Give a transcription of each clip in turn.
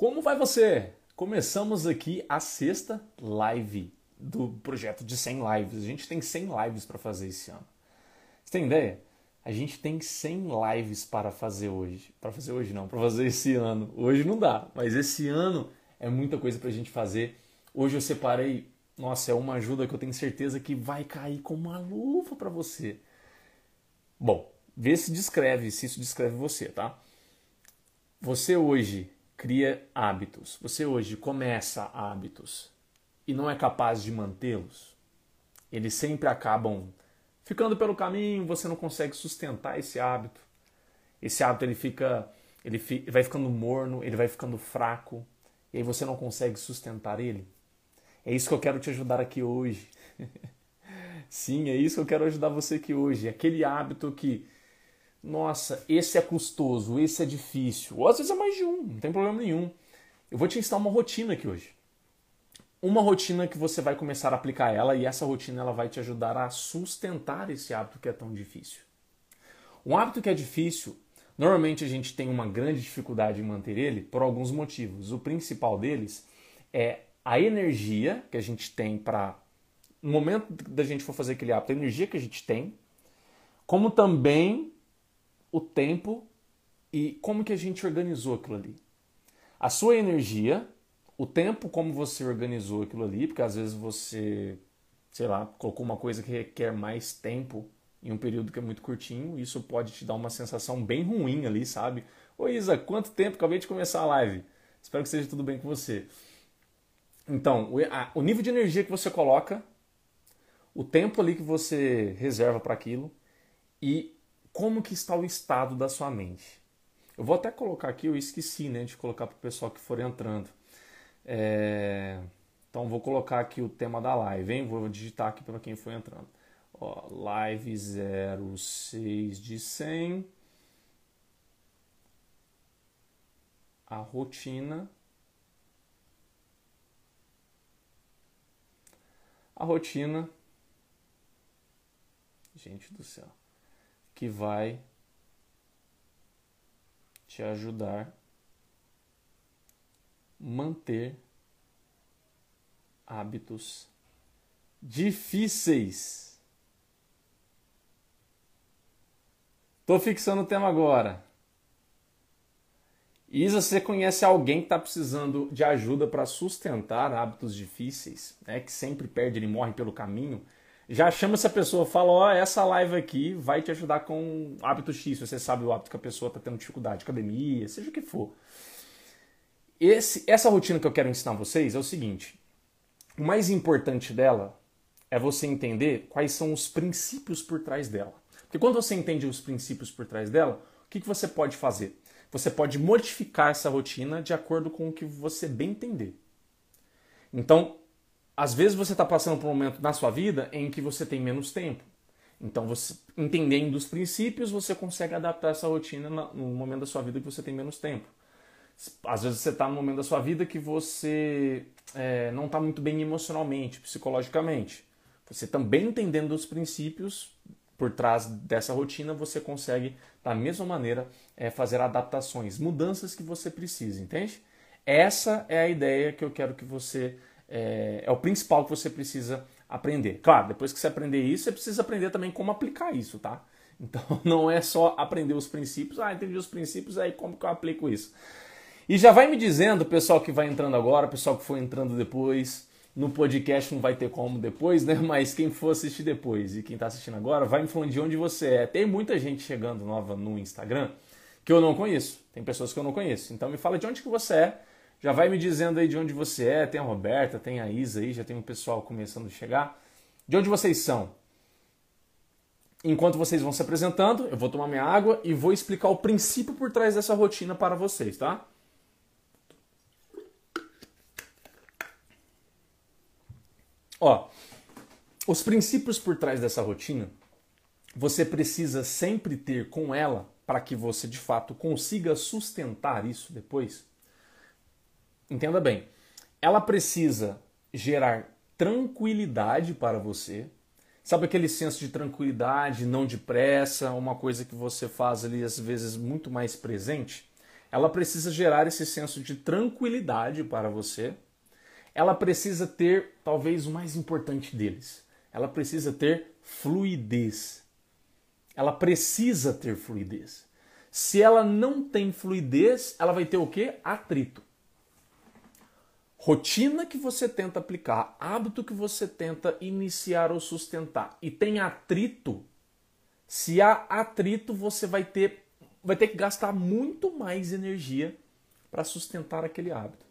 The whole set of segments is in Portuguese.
Como vai você? Começamos aqui a sexta live do projeto de 100 lives. A gente tem 100 lives para fazer esse ano. Você tem ideia? A gente tem 100 lives para fazer hoje. Para fazer hoje não, para fazer esse ano. Hoje não dá, mas esse ano é muita coisa para a gente fazer. Hoje eu separei, nossa, é uma ajuda que eu tenho certeza que vai cair como uma luva para você. Bom, vê se descreve, se isso descreve você, tá? Você hoje cria hábitos, você hoje começa hábitos e não é capaz de mantê-los, eles sempre acabam ficando pelo caminho, você não consegue sustentar esse hábito. Esse hábito ele fica, ele vai ficando morno, ele vai ficando fraco, e aí você não consegue sustentar ele. É isso que eu quero te ajudar aqui hoje. Sim, é isso que eu quero ajudar você aqui hoje. Aquele hábito que nossa, esse é custoso, esse é difícil, ou às vezes é mais de um, não tem problema nenhum. Eu vou te ensinar uma rotina aqui hoje. Uma rotina que você vai começar a aplicar ela e essa rotina ela vai te ajudar a sustentar esse hábito que é tão difícil. Um hábito que é difícil, normalmente a gente tem uma grande dificuldade em manter ele por alguns motivos. O principal deles é a energia que a gente tem para no momento da gente for fazer aquele hábito, a energia que a gente tem, como também o tempo e como que a gente organizou aquilo ali. A sua energia, o tempo como você organizou aquilo ali, porque às vezes você, sei lá, colocou uma coisa que requer mais tempo em um período que é muito curtinho, isso pode te dar uma sensação bem ruim ali, sabe? Ô Isa, quanto tempo? Acabei de começar a live. Espero que seja tudo bem com você. Então, o nível de energia que você coloca, o tempo ali que você reserva para aquilo e como que está o estado da sua mente. Eu vou até colocar aqui, eu esqueci né, de colocar para o pessoal que for entrando. É... Então vou colocar aqui o tema da live, hein? Vou digitar aqui para quem for entrando. Ó, live 06 de 100. A rotina. A rotina. Gente do céu que vai te ajudar manter hábitos difíceis. Tô fixando o tema agora. Isa, você conhece alguém que está precisando de ajuda para sustentar hábitos difíceis, né? que sempre perde, ele morre pelo caminho? Já chama essa pessoa, fala, ó, oh, essa live aqui vai te ajudar com hábito X, você sabe o hábito que a pessoa está tendo dificuldade, academia, seja o que for. Esse, essa rotina que eu quero ensinar vocês é o seguinte: o mais importante dela é você entender quais são os princípios por trás dela. Porque quando você entende os princípios por trás dela, o que, que você pode fazer? Você pode modificar essa rotina de acordo com o que você bem entender. Então, às vezes você está passando por um momento na sua vida em que você tem menos tempo. Então, você, entendendo os princípios, você consegue adaptar essa rotina no momento da sua vida que você tem menos tempo. Às vezes você está no momento da sua vida que você é, não está muito bem emocionalmente, psicologicamente. Você também entendendo os princípios por trás dessa rotina, você consegue, da mesma maneira, é, fazer adaptações, mudanças que você precisa, entende? Essa é a ideia que eu quero que você é, é o principal que você precisa aprender. Claro, depois que você aprender isso, você precisa aprender também como aplicar isso, tá? Então não é só aprender os princípios, ah, entendi os princípios, aí como que eu aplico isso? E já vai me dizendo, pessoal que vai entrando agora, pessoal que for entrando depois, no podcast não vai ter como depois, né? Mas quem for assistir depois e quem está assistindo agora, vai me falando de onde você é. Tem muita gente chegando nova no Instagram que eu não conheço. Tem pessoas que eu não conheço. Então me fala de onde que você é já vai me dizendo aí de onde você é. Tem a Roberta, tem a Isa aí, já tem um pessoal começando a chegar. De onde vocês são? Enquanto vocês vão se apresentando, eu vou tomar minha água e vou explicar o princípio por trás dessa rotina para vocês, tá? Ó, os princípios por trás dessa rotina, você precisa sempre ter com ela para que você de fato consiga sustentar isso depois entenda bem, ela precisa gerar tranquilidade para você. Sabe aquele senso de tranquilidade, não de pressa, uma coisa que você faz ali às vezes muito mais presente? ela precisa gerar esse senso de tranquilidade para você. Ela precisa ter, talvez, o mais importante deles. Ela precisa ter fluidez. Ela precisa ter fluidez. Se ela não tem fluidez, ela vai ter o quê? Atrito. Rotina que você tenta aplicar, hábito que você tenta iniciar ou sustentar e tem atrito, se há atrito, você vai ter vai ter que gastar muito mais energia para sustentar aquele hábito.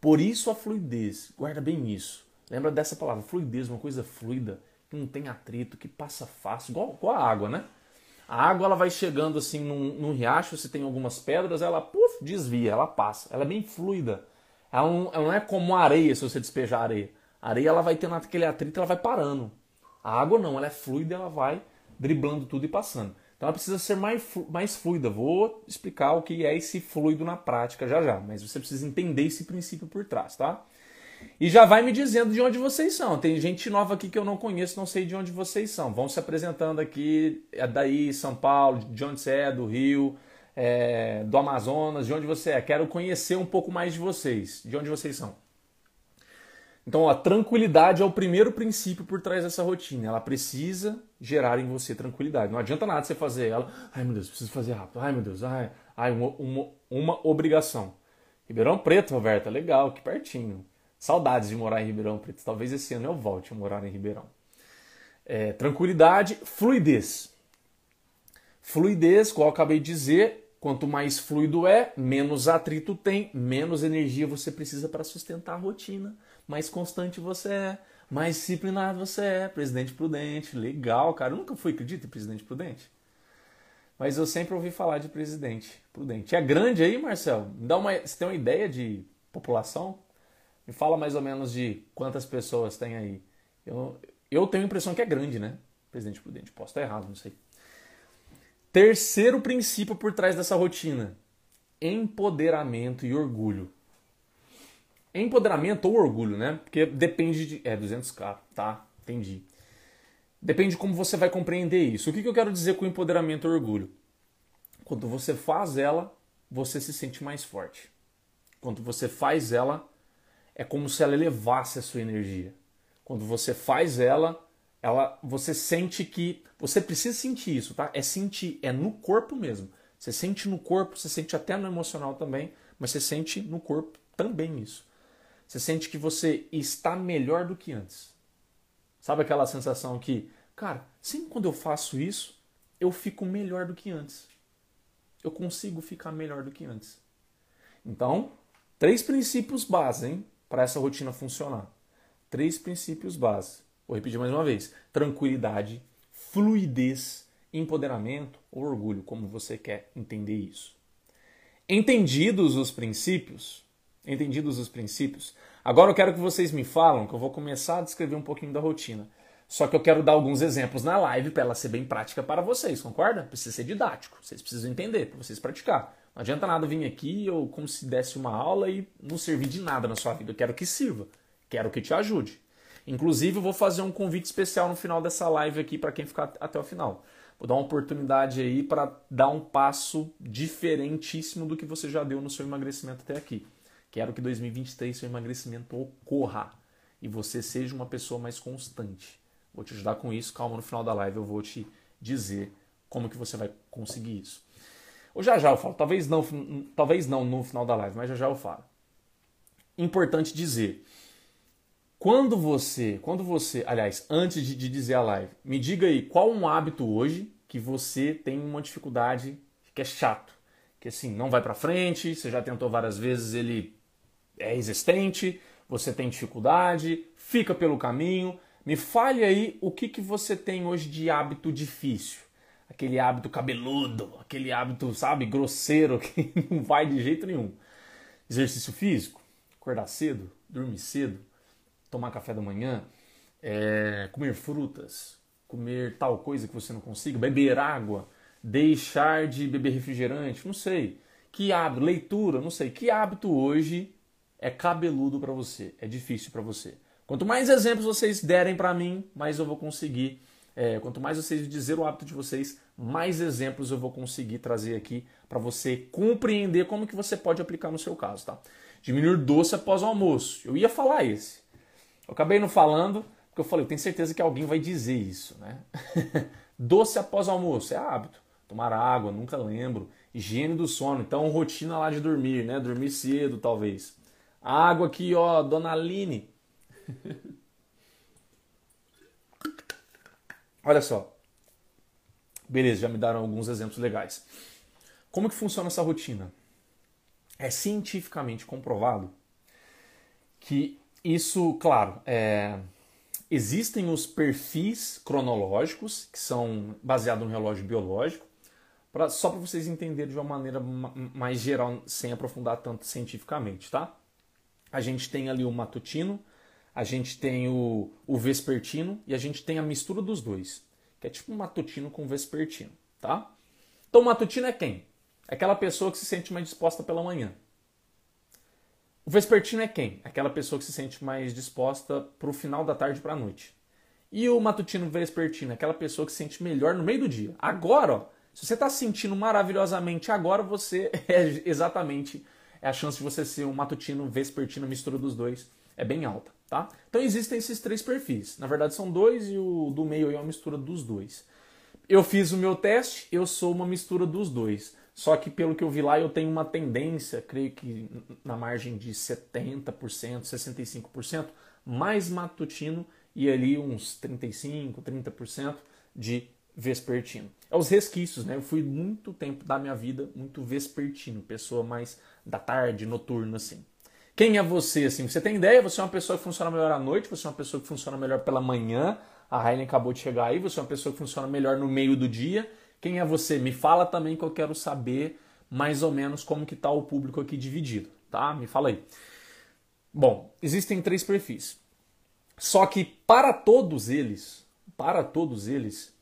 Por isso a fluidez, guarda bem isso. Lembra dessa palavra, fluidez, uma coisa fluida, que não tem atrito, que passa fácil, igual, igual a água, né? A água ela vai chegando assim num, num riacho, se tem algumas pedras, ela puff, desvia, ela passa. Ela é bem fluida. Ela não, ela não é como areia se você despejar areia. A areia ela vai tendo aquele atrito, ela vai parando. A água não, ela é fluida, ela vai driblando tudo e passando. Então ela precisa ser mais, mais fluida. Vou explicar o que é esse fluido na prática já já, mas você precisa entender esse princípio por trás, tá? E já vai me dizendo de onde vocês são. Tem gente nova aqui que eu não conheço, não sei de onde vocês são. Vão se apresentando aqui, é daí, São Paulo, de onde você é, do Rio, é, do Amazonas, de onde você é. Quero conhecer um pouco mais de vocês. De onde vocês são? Então, a tranquilidade é o primeiro princípio por trás dessa rotina. Ela precisa gerar em você tranquilidade. Não adianta nada você fazer ela, ai meu Deus, preciso fazer rápido, ai meu Deus, ai, ai uma, uma, uma obrigação. Ribeirão Preto, Roberta, legal, que pertinho. Saudades de morar em Ribeirão Preto. Talvez esse ano eu volte a morar em Ribeirão. É, tranquilidade, fluidez. Fluidez, como eu acabei de dizer, quanto mais fluido é, menos atrito tem, menos energia você precisa para sustentar a rotina mais constante você é, mais disciplinado você é, presidente prudente, legal, cara. Eu nunca fui, acredita, em presidente prudente. Mas eu sempre ouvi falar de presidente prudente. É grande aí, Marcelo? Me dá uma, você tem uma ideia de população? Me fala mais ou menos de quantas pessoas tem aí. Eu, eu tenho a impressão que é grande, né? Presidente prudente. Posso estar errado, não sei. Terceiro princípio por trás dessa rotina: empoderamento e orgulho. Empoderamento ou orgulho, né? Porque depende de. É, 200k, tá? Entendi. Depende de como você vai compreender isso. O que, que eu quero dizer com empoderamento ou orgulho? Quando você faz ela, você se sente mais forte. Quando você faz ela, é como se ela elevasse a sua energia. Quando você faz ela, ela você sente que. Você precisa sentir isso, tá? É sentir, é no corpo mesmo. Você sente no corpo, você sente até no emocional também, mas você sente no corpo também isso. Você sente que você está melhor do que antes. Sabe aquela sensação que, cara, sempre quando eu faço isso, eu fico melhor do que antes. Eu consigo ficar melhor do que antes. Então, três princípios base, hein, para essa rotina funcionar. Três princípios base. Vou repetir mais uma vez: tranquilidade, fluidez, empoderamento ou orgulho, como você quer entender isso. Entendidos os princípios, Entendidos os princípios? Agora eu quero que vocês me falam, que eu vou começar a descrever um pouquinho da rotina. Só que eu quero dar alguns exemplos na live para ela ser bem prática para vocês, concorda? Precisa ser didático, vocês precisam entender, para vocês praticar. Não adianta nada vir aqui ou como se desse uma aula e não servir de nada na sua vida. Eu quero que sirva, quero que te ajude. Inclusive, eu vou fazer um convite especial no final dessa live aqui para quem ficar até o final. Vou dar uma oportunidade aí para dar um passo diferentíssimo do que você já deu no seu emagrecimento até aqui. Quero que 2023 seu emagrecimento ocorra e você seja uma pessoa mais constante. Vou te ajudar com isso. Calma, no final da live eu vou te dizer como que você vai conseguir isso. Ou já já eu falo, talvez não, talvez não no final da live, mas já já eu falo. Importante dizer, quando você, quando você, aliás, antes de, de dizer a live, me diga aí qual um hábito hoje que você tem uma dificuldade que é chato, que assim não vai para frente, você já tentou várias vezes, ele é existente, você tem dificuldade, fica pelo caminho. Me fale aí o que, que você tem hoje de hábito difícil. Aquele hábito cabeludo, aquele hábito, sabe, grosseiro, que não vai de jeito nenhum. Exercício físico, acordar cedo, dormir cedo, tomar café da manhã, é, comer frutas, comer tal coisa que você não consiga, beber água, deixar de beber refrigerante, não sei. Que hábito, leitura, não sei. Que hábito hoje é cabeludo para você, é difícil para você. Quanto mais exemplos vocês derem para mim, mais eu vou conseguir é, quanto mais vocês dizer o hábito de vocês, mais exemplos eu vou conseguir trazer aqui para você compreender como que você pode aplicar no seu caso, tá? Diminuir doce após o almoço. Eu ia falar esse. Eu acabei não falando, porque eu falei, eu tenho certeza que alguém vai dizer isso, né? doce após almoço é hábito. Tomar água, nunca lembro. Higiene do sono, então rotina lá de dormir, né? Dormir cedo, talvez. Água aqui, ó, Dona Aline. Olha só. Beleza, já me deram alguns exemplos legais. Como que funciona essa rotina? É cientificamente comprovado que isso, claro, é, existem os perfis cronológicos, que são baseados no relógio biológico, pra, só para vocês entenderem de uma maneira mais geral, sem aprofundar tanto cientificamente, tá? A gente tem ali o matutino, a gente tem o, o vespertino e a gente tem a mistura dos dois, que é tipo um matutino com vespertino, tá? Então o matutino é quem? É aquela pessoa que se sente mais disposta pela manhã. O vespertino é quem? Aquela pessoa que se sente mais disposta para o final da tarde para a noite. E o matutino vespertino aquela pessoa que se sente melhor no meio do dia. Agora, ó, se você está se sentindo maravilhosamente agora, você é exatamente é a chance de você ser um matutino vespertino mistura dos dois é bem alta. Tá? Então existem esses três perfis. Na verdade são dois e o do meio é uma mistura dos dois. Eu fiz o meu teste, eu sou uma mistura dos dois. Só que pelo que eu vi lá, eu tenho uma tendência, creio que na margem de 70%, 65%, mais matutino e ali uns 35%, 30% de vespertino. É os resquícios, né? Eu fui muito tempo da minha vida muito vespertino, pessoa mais da tarde, noturna assim. Quem é você, assim? Você tem ideia? Você é uma pessoa que funciona melhor à noite, você é uma pessoa que funciona melhor pela manhã, a Helen acabou de chegar aí, você é uma pessoa que funciona melhor no meio do dia. Quem é você? Me fala também que eu quero saber mais ou menos como que está o público aqui dividido, tá? Me fala aí. Bom, existem três perfis. Só que para todos eles, para todos eles,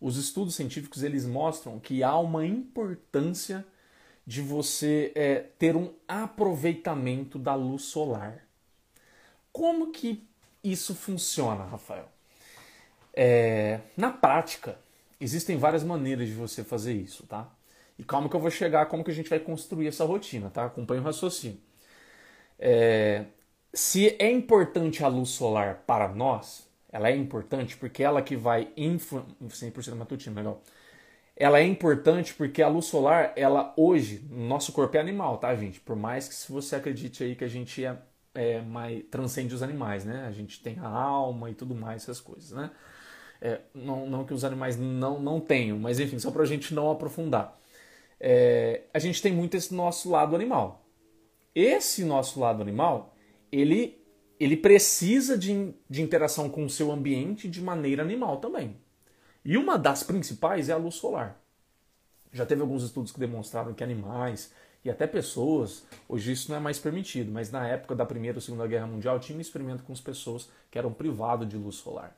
os estudos científicos eles mostram que há uma importância de você é, ter um aproveitamento da luz solar. Como que isso funciona, Rafael? É, na prática, existem várias maneiras de você fazer isso, tá? E calma que eu vou chegar como que a gente vai construir essa rotina, tá? Acompanhe o raciocínio. É, se é importante a luz solar para nós, ela é importante porque ela que vai influenciar... 100% matutino, legal ela é importante porque a luz solar, ela hoje, nosso corpo é animal, tá, gente? Por mais que se você acredite aí que a gente é, é mais transcende os animais, né? A gente tem a alma e tudo mais, essas coisas, né? É, não, não que os animais não, não tenham, mas enfim, só para a gente não aprofundar. É, a gente tem muito esse nosso lado animal. Esse nosso lado animal, ele, ele precisa de, de interação com o seu ambiente de maneira animal também. E uma das principais é a luz solar. Já teve alguns estudos que demonstraram que animais e até pessoas, hoje isso não é mais permitido, mas na época da Primeira ou Segunda Guerra Mundial tinha um experimento com as pessoas que eram privadas de luz solar.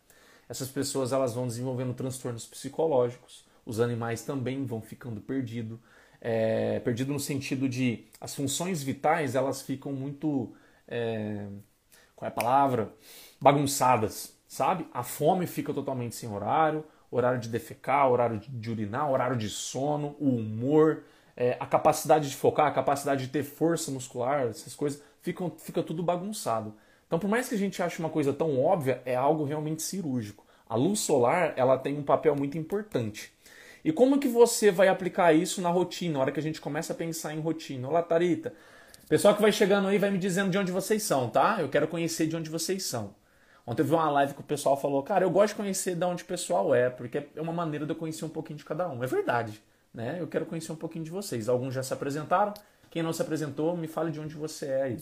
Essas pessoas elas vão desenvolvendo transtornos psicológicos, os animais também vão ficando perdidos, é, perdido no sentido de as funções vitais elas ficam muito, é, qual é a palavra, bagunçadas, sabe? A fome fica totalmente sem horário, horário de defecar, horário de urinar, horário de sono, o humor, é, a capacidade de focar, a capacidade de ter força muscular, essas coisas, ficam, fica tudo bagunçado. Então, por mais que a gente ache uma coisa tão óbvia, é algo realmente cirúrgico. A luz solar, ela tem um papel muito importante. E como que você vai aplicar isso na rotina, na hora que a gente começa a pensar em rotina? Olá, Tarita. Pessoal que vai chegando aí vai me dizendo de onde vocês são, tá? Eu quero conhecer de onde vocês são. Ontem eu vi uma live que o pessoal falou, cara, eu gosto de conhecer de onde o pessoal é, porque é uma maneira de eu conhecer um pouquinho de cada um. É verdade, né? Eu quero conhecer um pouquinho de vocês. Alguns já se apresentaram, quem não se apresentou, me fale de onde você é aí.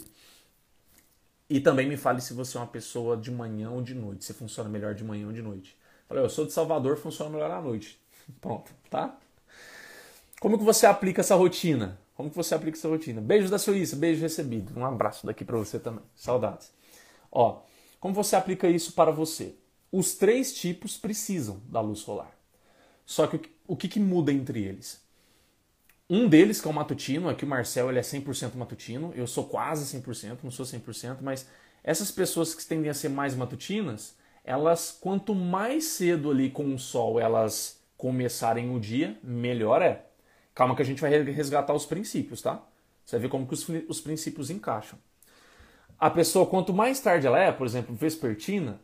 E também me fale se você é uma pessoa de manhã ou de noite, se funciona melhor de manhã ou de noite. Falei, eu sou de Salvador, funciona melhor à noite. Pronto, tá? Como que você aplica essa rotina? Como que você aplica essa rotina? Beijo da Suíça, beijo recebido. Um abraço daqui para você também. Saudades. Ó, como você aplica isso para você? Os três tipos precisam da luz solar. Só que o que, que muda entre eles? Um deles, que é o matutino, aqui o Marcel ele é 100% matutino, eu sou quase 100%, não sou 100%, mas essas pessoas que tendem a ser mais matutinas, elas quanto mais cedo ali com o sol elas começarem o dia, melhor é. Calma que a gente vai resgatar os princípios, tá? Você vai ver como que os, os princípios encaixam. A pessoa, quanto mais tarde ela é, por exemplo, vespertina,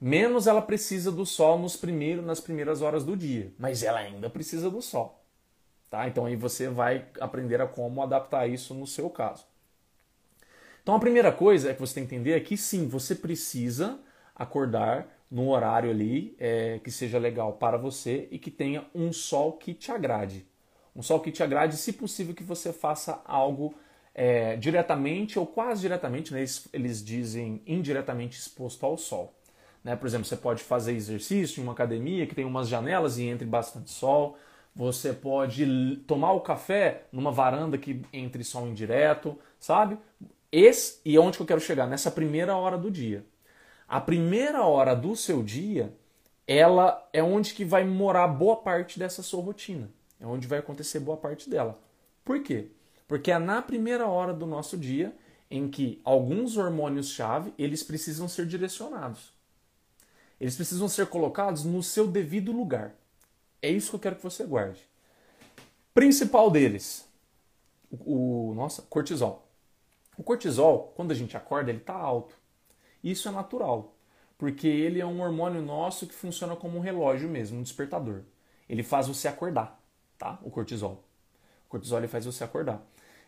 menos ela precisa do sol nos primeiros, nas primeiras horas do dia. Mas ela ainda precisa do sol. Tá? Então aí você vai aprender a como adaptar isso no seu caso. Então a primeira coisa é que você tem que entender é que sim, você precisa acordar num horário ali é, que seja legal para você e que tenha um sol que te agrade. Um sol que te agrade, se possível que você faça algo é, diretamente ou quase diretamente, né? eles, eles dizem indiretamente exposto ao sol. Né? Por exemplo, você pode fazer exercício em uma academia que tem umas janelas e entre bastante sol. Você pode tomar o café numa varanda que entre sol indireto, sabe? Esse e onde que eu quero chegar nessa primeira hora do dia. A primeira hora do seu dia, ela é onde que vai morar boa parte dessa sua rotina. É onde vai acontecer boa parte dela. Por quê? Porque é na primeira hora do nosso dia em que alguns hormônios-chave, eles precisam ser direcionados. Eles precisam ser colocados no seu devido lugar. É isso que eu quero que você guarde. Principal deles, o, o nossa, cortisol. O cortisol, quando a gente acorda, ele está alto. Isso é natural, porque ele é um hormônio nosso que funciona como um relógio mesmo, um despertador. Ele faz você acordar, tá? O cortisol. O cortisol ele faz você acordar.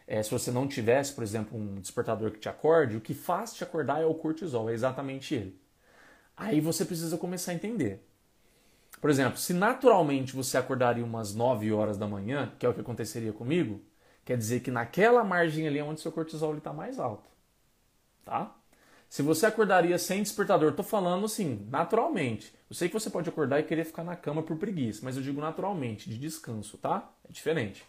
É, se você não tivesse, por exemplo, um despertador que te acorde, o que faz te acordar é o cortisol, é exatamente ele. Aí você precisa começar a entender. Por exemplo, se naturalmente você acordaria umas 9 horas da manhã, que é o que aconteceria comigo, quer dizer que naquela margem ali é onde seu cortisol está mais alto. Tá? Se você acordaria sem despertador, estou falando assim, naturalmente. Eu sei que você pode acordar e querer ficar na cama por preguiça, mas eu digo naturalmente, de descanso, tá? É diferente.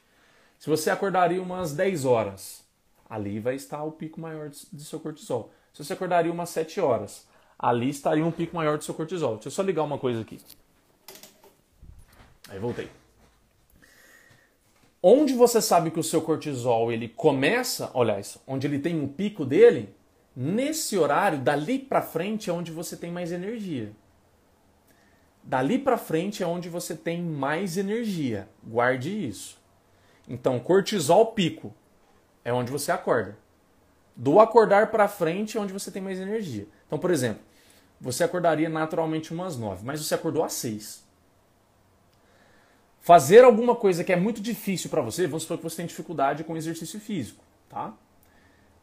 Se você acordaria umas 10 horas, ali vai estar o pico maior do seu cortisol. Se você acordaria umas 7 horas, ali estaria um pico maior do seu cortisol. Deixa eu só ligar uma coisa aqui. Aí voltei. Onde você sabe que o seu cortisol ele começa, olha isso, onde ele tem um pico dele, nesse horário, dali para frente é onde você tem mais energia. Dali para frente é onde você tem mais energia. Guarde isso. Então, cortisol pico é onde você acorda. Do acordar para frente é onde você tem mais energia. Então, por exemplo, você acordaria naturalmente umas 9, mas você acordou às 6. Fazer alguma coisa que é muito difícil para você, vamos supor que você tem dificuldade com exercício físico, tá?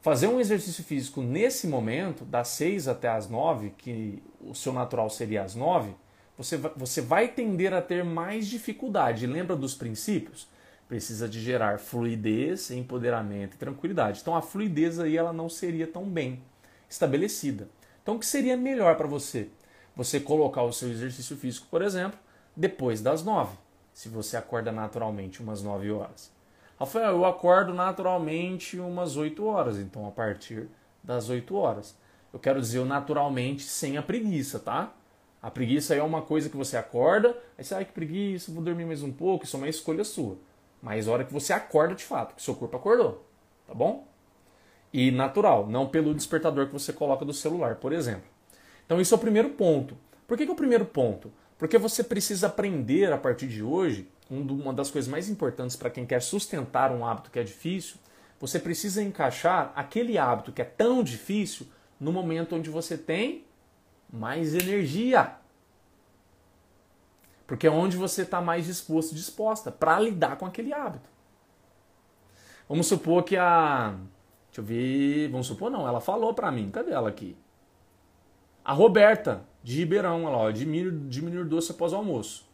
Fazer um exercício físico nesse momento, das 6 até as 9, que o seu natural seria às 9, você você vai tender a ter mais dificuldade. Lembra dos princípios? Precisa de gerar fluidez, empoderamento e tranquilidade. Então a fluidez aí ela não seria tão bem estabelecida. Então, o que seria melhor para você? Você colocar o seu exercício físico, por exemplo, depois das nove, se você acorda naturalmente umas nove horas. Rafael, eu acordo naturalmente umas oito horas, então a partir das oito horas. Eu quero dizer naturalmente sem a preguiça, tá? A preguiça é uma coisa que você acorda, aí você, ai que preguiça, vou dormir mais um pouco, isso é uma escolha sua. Mas a hora que você acorda de fato, que seu corpo acordou, tá bom? e natural, não pelo despertador que você coloca do celular, por exemplo. Então, isso é o primeiro ponto. Por que, que é o primeiro ponto? Porque você precisa aprender a partir de hoje, uma das coisas mais importantes para quem quer sustentar um hábito que é difícil, você precisa encaixar aquele hábito que é tão difícil no momento onde você tem mais energia. Porque é onde você está mais disposto, disposta para lidar com aquele hábito. Vamos supor que a Deixa eu ver. Vamos supor, não. Ela falou pra mim. Cadê ela aqui? A Roberta, de Ribeirão, ó, diminuir, diminuir doce após o almoço.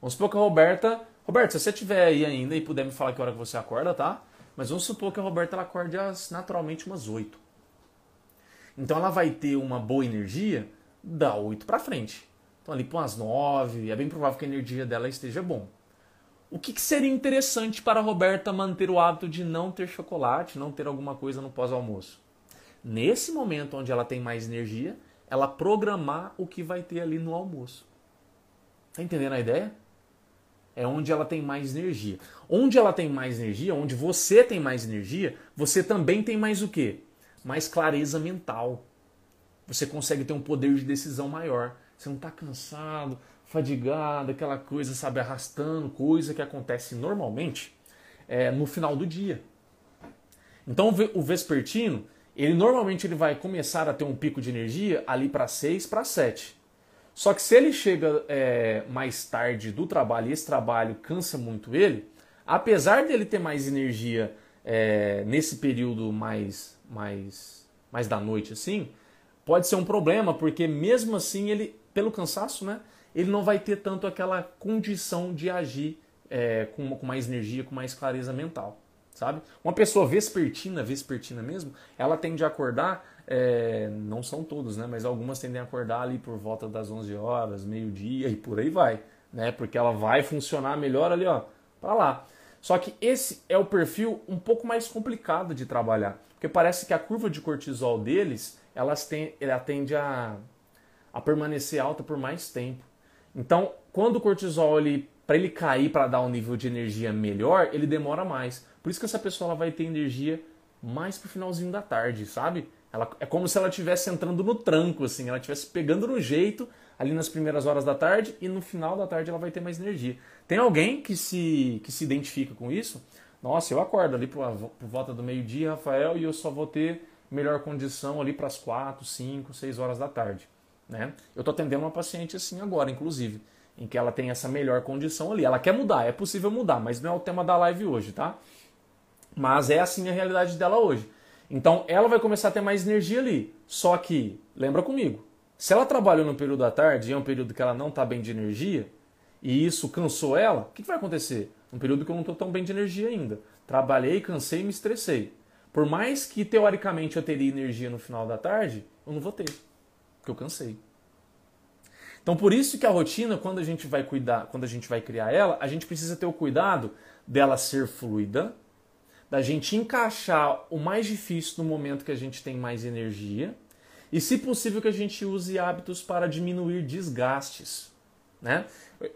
Vamos supor que a Roberta. Roberta, se você estiver aí ainda e puder me falar que hora que você acorda, tá? Mas vamos supor que a Roberta ela acorde às, naturalmente umas 8. Então ela vai ter uma boa energia da 8 para frente. Então ali para umas 9, é bem provável que a energia dela esteja bom. O que, que, seria interessante para a Roberta manter o hábito de não ter chocolate, não ter alguma coisa no pós-almoço? Nesse momento onde ela tem mais energia, ela programar o que vai ter ali no almoço. Tá entendendo a ideia? É onde ela tem mais energia. Onde ela tem mais energia, onde você tem mais energia, você também tem mais o quê? Mais clareza mental. Você consegue ter um poder de decisão maior. você não está cansado, fadigado, aquela coisa, sabe, arrastando, coisa que acontece normalmente é, no final do dia. Então o vespertino, ele normalmente ele vai começar a ter um pico de energia ali para 6 para 7. Só que se ele chega é, mais tarde do trabalho e esse trabalho cansa muito ele, apesar dele ter mais energia é, nesse período mais, mais, mais da noite assim, pode ser um problema, porque mesmo assim ele, pelo cansaço, né, ele não vai ter tanto aquela condição de agir é, com, com mais energia, com mais clareza mental sabe? Uma pessoa vespertina, vespertina mesmo, ela tende a acordar, é, não são todos, né? Mas algumas tendem a acordar ali por volta das 11 horas, meio-dia e por aí vai, né? Porque ela vai funcionar melhor ali, ó, para lá. Só que esse é o perfil um pouco mais complicado de trabalhar, porque parece que a curva de cortisol deles, elas têm, ela tende a, a permanecer alta por mais tempo. Então, quando o cortisol ele para ele cair para dar um nível de energia melhor, ele demora mais. Por isso que essa pessoa ela vai ter energia mais pro finalzinho da tarde, sabe? Ela, é como se ela estivesse entrando no tranco, assim, ela estivesse pegando no jeito ali nas primeiras horas da tarde e no final da tarde ela vai ter mais energia. Tem alguém que se, que se identifica com isso? Nossa, eu acordo ali por, volta do meio-dia, Rafael, e eu só vou ter melhor condição ali para as 4, 5, 6 horas da tarde. Né? Eu estou atendendo uma paciente assim agora, inclusive, em que ela tem essa melhor condição ali. Ela quer mudar, é possível mudar, mas não é o tema da live hoje, tá? Mas é assim a realidade dela hoje. Então ela vai começar a ter mais energia ali. Só que, lembra comigo, se ela trabalhou no período da tarde e é um período que ela não está bem de energia, e isso cansou ela, o que, que vai acontecer? Um período que eu não estou tão bem de energia ainda. Trabalhei, cansei e me estressei. Por mais que teoricamente eu teria energia no final da tarde, eu não vou ter, porque eu cansei. Então por isso que a rotina, quando a gente vai cuidar, quando a gente vai criar ela, a gente precisa ter o cuidado dela ser fluida, da gente encaixar o mais difícil no momento que a gente tem mais energia e, se possível, que a gente use hábitos para diminuir desgastes. Né?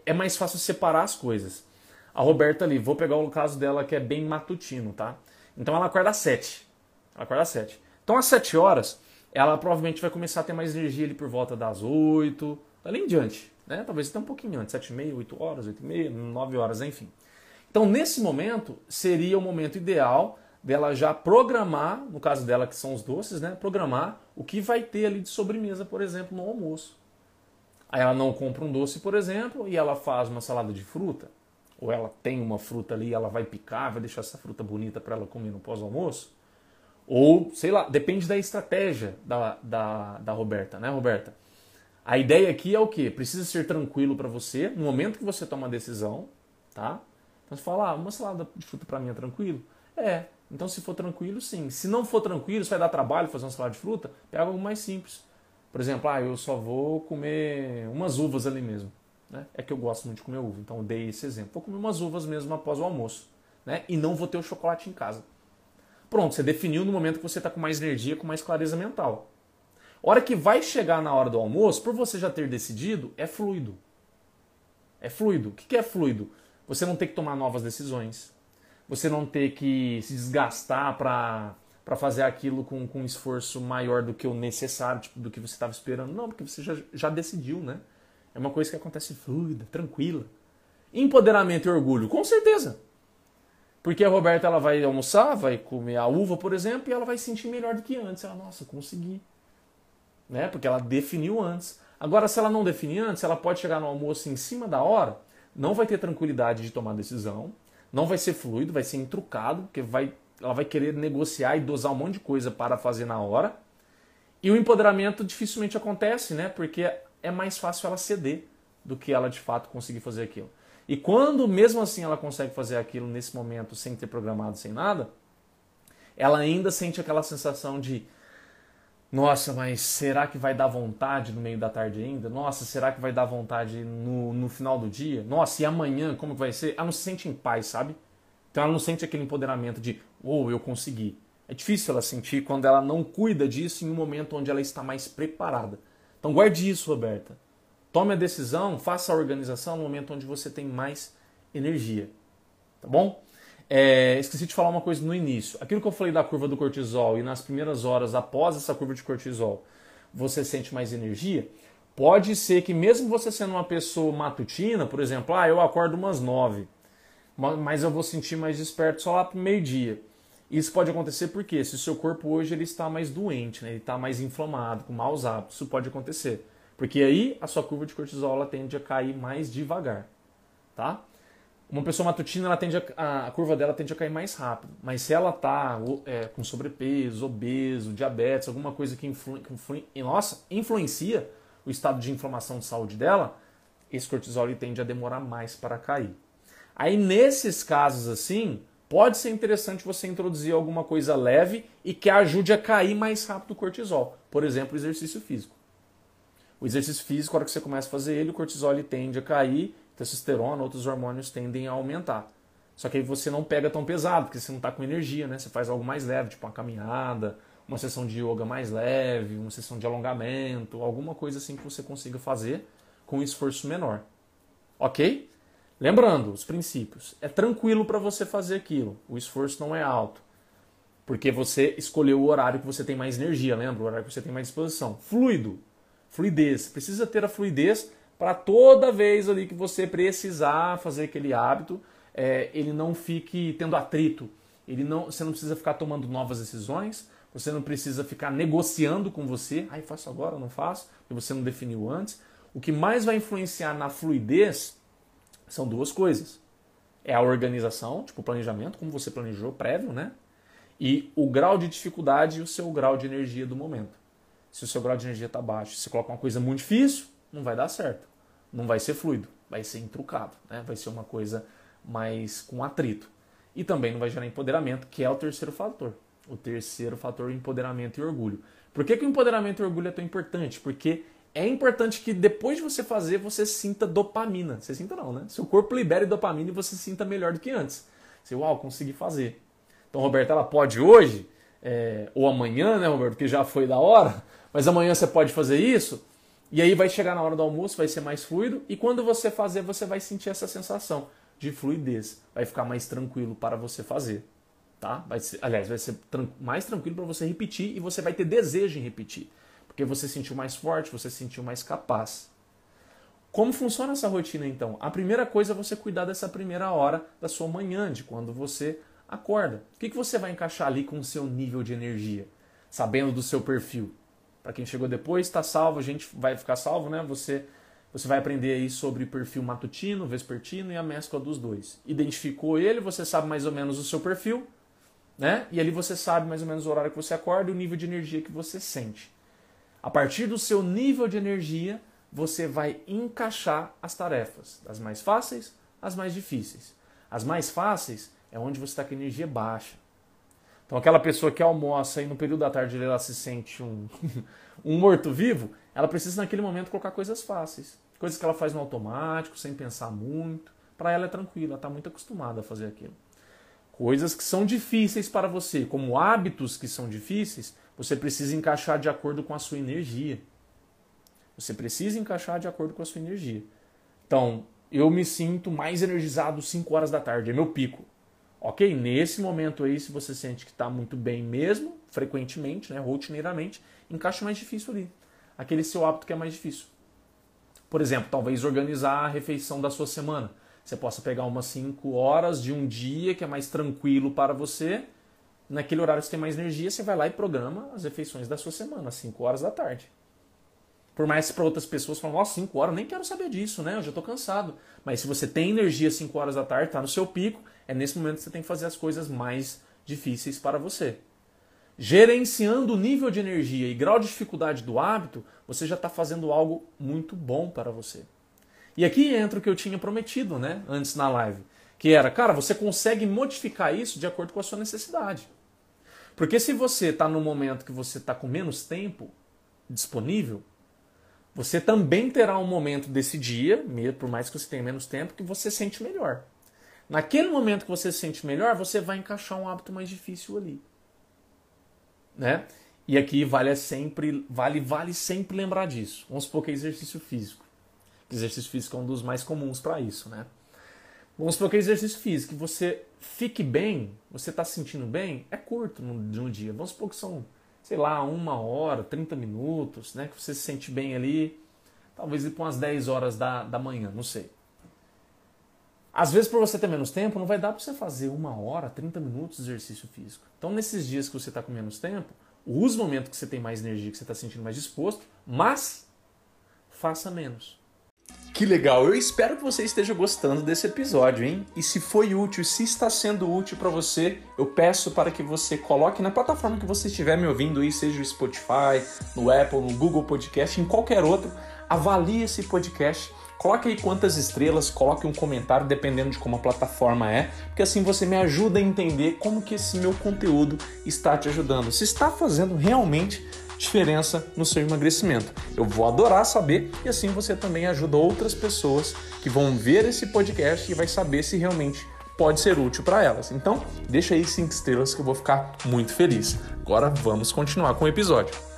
É mais fácil separar as coisas. A Roberta ali, vou pegar o caso dela que é bem matutino, tá? Então ela acorda às 7. Ela acorda às 7. Então às 7 horas, ela provavelmente vai começar a ter mais energia ali por volta das 8, ali em diante. Né? Talvez até um pouquinho antes, 7 e meia, 8 horas, 8 e meia, 9 horas, enfim. Então, nesse momento, seria o momento ideal dela já programar, no caso dela que são os doces, né? Programar o que vai ter ali de sobremesa, por exemplo, no almoço. Aí ela não compra um doce, por exemplo, e ela faz uma salada de fruta, ou ela tem uma fruta ali, ela vai picar, vai deixar essa fruta bonita para ela comer no pós-almoço. Ou, sei lá, depende da estratégia da, da, da Roberta, né, Roberta? A ideia aqui é o que? Precisa ser tranquilo para você no momento que você toma a decisão, tá? Então você fala, ah, uma salada de fruta para mim é tranquilo? É. Então se for tranquilo, sim. Se não for tranquilo, se vai dar trabalho fazer uma salada de fruta, pega algo mais simples. Por exemplo, ah, eu só vou comer umas uvas ali mesmo. Né? É que eu gosto muito de comer uva, então dei esse exemplo. Vou comer umas uvas mesmo após o almoço. Né? E não vou ter o chocolate em casa. Pronto, você definiu no momento que você está com mais energia, com mais clareza mental. Hora que vai chegar na hora do almoço, por você já ter decidido, é fluido. É fluido. O que é fluido? Você não ter que tomar novas decisões, você não ter que se desgastar para fazer aquilo com, com um esforço maior do que o necessário, tipo, do que você estava esperando. Não, porque você já, já decidiu, né? É uma coisa que acontece fluida, tranquila. Empoderamento e orgulho, com certeza. Porque a Roberta ela vai almoçar, vai comer a uva, por exemplo, e ela vai se sentir melhor do que antes. Ela, nossa, consegui. Né? Porque ela definiu antes. Agora, se ela não definir antes, ela pode chegar no almoço em cima da hora não vai ter tranquilidade de tomar decisão, não vai ser fluido, vai ser intrucado, porque vai, ela vai querer negociar e dosar um monte de coisa para fazer na hora. E o empoderamento dificilmente acontece, né? Porque é mais fácil ela ceder do que ela de fato conseguir fazer aquilo. E quando mesmo assim ela consegue fazer aquilo nesse momento sem ter programado, sem nada, ela ainda sente aquela sensação de nossa, mas será que vai dar vontade no meio da tarde ainda? Nossa, será que vai dar vontade no, no final do dia? Nossa, e amanhã como vai ser? Ela não se sente em paz, sabe? Então ela não sente aquele empoderamento de, oh, eu consegui. É difícil ela sentir quando ela não cuida disso em um momento onde ela está mais preparada. Então guarde isso, Roberta. Tome a decisão, faça a organização no momento onde você tem mais energia. Tá bom? É, esqueci de falar uma coisa no início. Aquilo que eu falei da curva do cortisol e nas primeiras horas após essa curva de cortisol você sente mais energia. Pode ser que mesmo você sendo uma pessoa matutina, por exemplo, ah, eu acordo umas nove, mas eu vou sentir mais desperto só lá pro meio-dia. Isso pode acontecer porque se o seu corpo hoje ele está mais doente, né? ele está mais inflamado, com maus hábitos, isso pode acontecer. Porque aí a sua curva de cortisol ela tende a cair mais devagar, tá? Uma pessoa matutina, ela tende a, a curva dela tende a cair mais rápido. Mas se ela está é, com sobrepeso, obeso, diabetes, alguma coisa que, influ, que influ, nossa, influencia o estado de inflamação de saúde dela, esse cortisol tende a demorar mais para cair. Aí nesses casos assim, pode ser interessante você introduzir alguma coisa leve e que ajude a cair mais rápido o cortisol. Por exemplo, exercício físico. O exercício físico, na hora que você começa a fazer ele, o cortisol tende a cair, testosterona, outros hormônios tendem a aumentar. Só que aí você não pega tão pesado, porque você não está com energia, né? Você faz algo mais leve, tipo uma caminhada, uma sessão de yoga mais leve, uma sessão de alongamento, alguma coisa assim que você consiga fazer com esforço menor. Ok? Lembrando os princípios. É tranquilo para você fazer aquilo. O esforço não é alto. Porque você escolheu o horário que você tem mais energia, lembra? O horário que você tem mais disposição. Fluido. Fluidez. Precisa ter a fluidez para toda vez ali que você precisar fazer aquele hábito, é, ele não fique tendo atrito. Ele não, você não precisa ficar tomando novas decisões, você não precisa ficar negociando com você, ai, faço agora, não faço, porque você não definiu antes. O que mais vai influenciar na fluidez são duas coisas. É a organização, tipo o planejamento, como você planejou prévio, né? E o grau de dificuldade e o seu grau de energia do momento. Se o seu grau de energia está baixo, você coloca uma coisa muito difícil, não vai dar certo. Não vai ser fluido, vai ser intrucado, né? vai ser uma coisa mais com atrito. E também não vai gerar empoderamento, que é o terceiro fator. O terceiro fator, empoderamento e orgulho. Por que, que o empoderamento e orgulho é tão importante? Porque é importante que depois de você fazer, você sinta dopamina. Você sinta não, né? Seu corpo libere dopamina e você sinta melhor do que antes. Você, uau, consegui fazer. Então, Roberto, ela pode hoje, é, ou amanhã, né, Roberto, que já foi da hora, mas amanhã você pode fazer isso, e aí vai chegar na hora do almoço, vai ser mais fluido, e quando você fazer, você vai sentir essa sensação de fluidez. Vai ficar mais tranquilo para você fazer. Tá? Vai ser, aliás, vai ser tran mais tranquilo para você repetir e você vai ter desejo em repetir. Porque você sentiu mais forte, você sentiu mais capaz. Como funciona essa rotina então? A primeira coisa é você cuidar dessa primeira hora da sua manhã, de quando você acorda. O que, que você vai encaixar ali com o seu nível de energia? Sabendo do seu perfil. Para quem chegou depois, está salvo, a gente vai ficar salvo, né? Você, você vai aprender aí sobre perfil matutino, vespertino e a mescla dos dois. Identificou ele, você sabe mais ou menos o seu perfil, né? E ali você sabe mais ou menos o horário que você acorda e o nível de energia que você sente. A partir do seu nível de energia, você vai encaixar as tarefas, das mais fáceis às mais difíceis. As mais fáceis é onde você está com energia baixa. Então aquela pessoa que almoça e no período da tarde ela se sente um, um morto-vivo, ela precisa naquele momento colocar coisas fáceis. Coisas que ela faz no automático, sem pensar muito. Para ela é tranquilo, ela está muito acostumada a fazer aquilo. Coisas que são difíceis para você, como hábitos que são difíceis, você precisa encaixar de acordo com a sua energia. Você precisa encaixar de acordo com a sua energia. Então, eu me sinto mais energizado 5 horas da tarde, é meu pico. Ok, nesse momento aí, se você sente que está muito bem mesmo, frequentemente, né, rotineiramente, encaixa mais difícil ali. Aquele seu hábito que é mais difícil. Por exemplo, talvez organizar a refeição da sua semana. Você possa pegar umas 5 horas de um dia que é mais tranquilo para você. Naquele horário que você tem mais energia, você vai lá e programa as refeições da sua semana, às 5 horas da tarde. Por mais que para outras pessoas falam, nossa, 5 horas, nem quero saber disso, né? Eu já estou cansado. Mas se você tem energia às 5 horas da tarde, está no seu pico, é nesse momento que você tem que fazer as coisas mais difíceis para você. Gerenciando o nível de energia e grau de dificuldade do hábito, você já está fazendo algo muito bom para você. E aqui entra o que eu tinha prometido né, antes na live, que era, cara, você consegue modificar isso de acordo com a sua necessidade. Porque se você está no momento que você está com menos tempo disponível, você também terá um momento desse dia, por mais que você tenha menos tempo, que você sente melhor. Naquele momento que você se sente melhor, você vai encaixar um hábito mais difícil ali. Né? E aqui vale sempre, vale, vale sempre lembrar disso. Vamos supor que é exercício físico. Exercício físico é um dos mais comuns para isso, né? Vamos supor que é exercício físico, que você fique bem, você está se sentindo bem, é curto no, no, dia. Vamos supor que são, sei lá, uma hora, 30 minutos, né? Que você se sente bem ali, talvez ir para umas 10 horas da, da manhã, não sei. Às vezes, por você ter menos tempo, não vai dar para você fazer uma hora, 30 minutos de exercício físico. Então, nesses dias que você está com menos tempo, use o momento que você tem mais energia, que você está sentindo mais disposto, mas faça menos. Que legal! Eu espero que você esteja gostando desse episódio, hein? E se foi útil, se está sendo útil para você, eu peço para que você coloque na plataforma que você estiver me ouvindo aí, seja o Spotify, no Apple, no Google Podcast, em qualquer outro, avalie esse podcast Coloque aí quantas estrelas, coloque um comentário dependendo de como a plataforma é, porque assim você me ajuda a entender como que esse meu conteúdo está te ajudando. Se está fazendo realmente diferença no seu emagrecimento. Eu vou adorar saber e assim você também ajuda outras pessoas que vão ver esse podcast e vai saber se realmente pode ser útil para elas. Então, deixa aí cinco estrelas que eu vou ficar muito feliz. Agora vamos continuar com o episódio.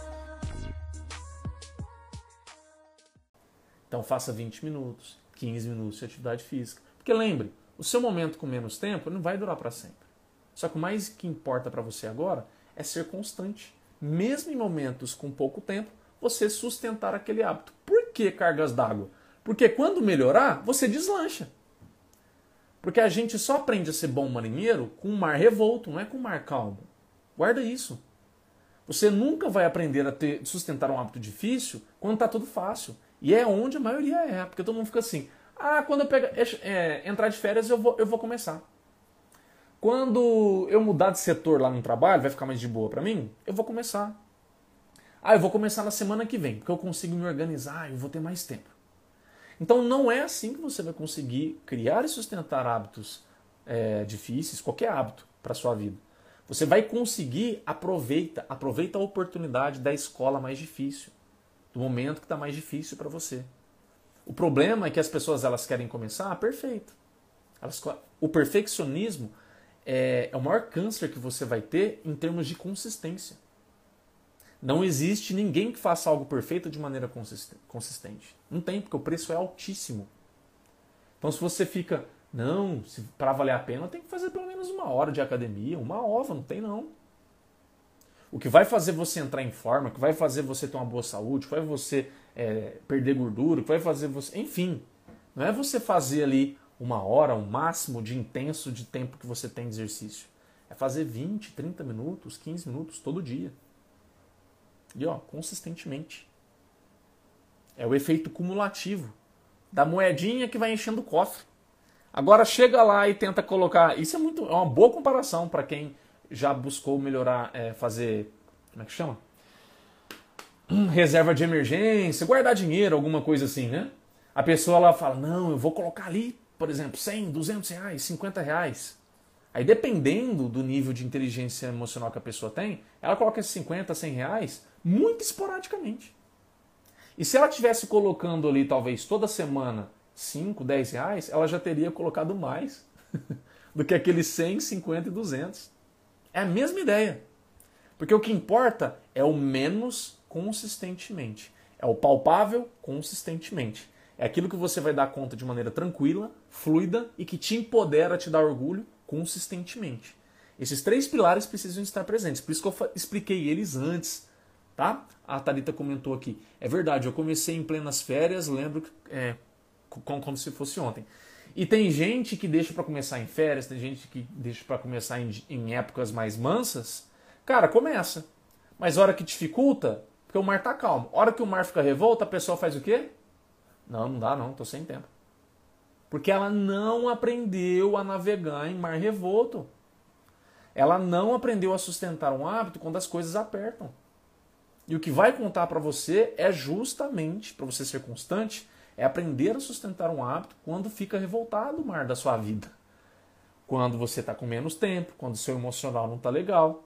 Então faça 20 minutos, 15 minutos de atividade física. Porque lembre, o seu momento com menos tempo não vai durar para sempre. Só que o mais que importa para você agora é ser constante. Mesmo em momentos com pouco tempo, você sustentar aquele hábito. Por que cargas d'água? Porque quando melhorar, você deslancha. Porque a gente só aprende a ser bom marinheiro com o mar revolto, não é com o mar calmo. Guarda isso. Você nunca vai aprender a ter, sustentar um hábito difícil quando está tudo fácil. E é onde a maioria é, porque todo mundo fica assim: ah, quando eu pegar, é, entrar de férias eu vou, eu vou começar. Quando eu mudar de setor lá no trabalho, vai ficar mais de boa para mim? Eu vou começar. Ah, eu vou começar na semana que vem, porque eu consigo me organizar, eu vou ter mais tempo. Então não é assim que você vai conseguir criar e sustentar hábitos é, difíceis, qualquer hábito para sua vida. Você vai conseguir aproveita, aproveita a oportunidade da escola mais difícil do momento que está mais difícil para você. O problema é que as pessoas elas querem começar, ah, perfeito. Elas, o perfeccionismo é, é o maior câncer que você vai ter em termos de consistência. Não existe ninguém que faça algo perfeito de maneira consistente. Não tem, porque o preço é altíssimo. Então, se você fica, não, para valer a pena, tem que fazer pelo menos uma hora de academia, uma ova, não tem não. O que vai fazer você entrar em forma, o que vai fazer você ter uma boa saúde, o que vai você é, perder gordura, o que vai fazer você. Enfim, não é você fazer ali uma hora, o um máximo de intenso de tempo que você tem de exercício. É fazer 20, 30 minutos, 15 minutos todo dia. E ó, consistentemente. É o efeito cumulativo da moedinha que vai enchendo o cofre. Agora chega lá e tenta colocar. Isso é muito, é uma boa comparação para quem já buscou melhorar, é, fazer. Como é que chama? Hum, reserva de emergência, guardar dinheiro, alguma coisa assim, né? A pessoa ela fala: Não, eu vou colocar ali, por exemplo, 100, 200 reais, 50 reais. Aí, dependendo do nível de inteligência emocional que a pessoa tem, ela coloca esses 50, 100 reais muito esporadicamente. E se ela tivesse colocando ali, talvez toda semana, 5, 10 reais, ela já teria colocado mais do que aqueles 100, 50 e 200. É a mesma ideia. Porque o que importa é o menos consistentemente. É o palpável consistentemente. É aquilo que você vai dar conta de maneira tranquila, fluida e que te empodera te dar orgulho consistentemente. Esses três pilares precisam estar presentes. Por isso que eu expliquei eles antes. Tá? A Thalita comentou aqui. É verdade, eu comecei em plenas férias, lembro é, como se fosse ontem. E tem gente que deixa para começar em férias, tem gente que deixa para começar em, em, épocas mais mansas. Cara, começa. Mas hora que dificulta, porque o mar tá calmo. Hora que o mar fica revolto, a pessoa faz o quê? Não, não dá não, tô sem tempo. Porque ela não aprendeu a navegar em mar revolto. Ela não aprendeu a sustentar um hábito quando as coisas apertam. E o que vai contar para você é justamente, para você ser constante, é aprender a sustentar um hábito quando fica revoltado o mar da sua vida. Quando você está com menos tempo, quando seu emocional não está legal.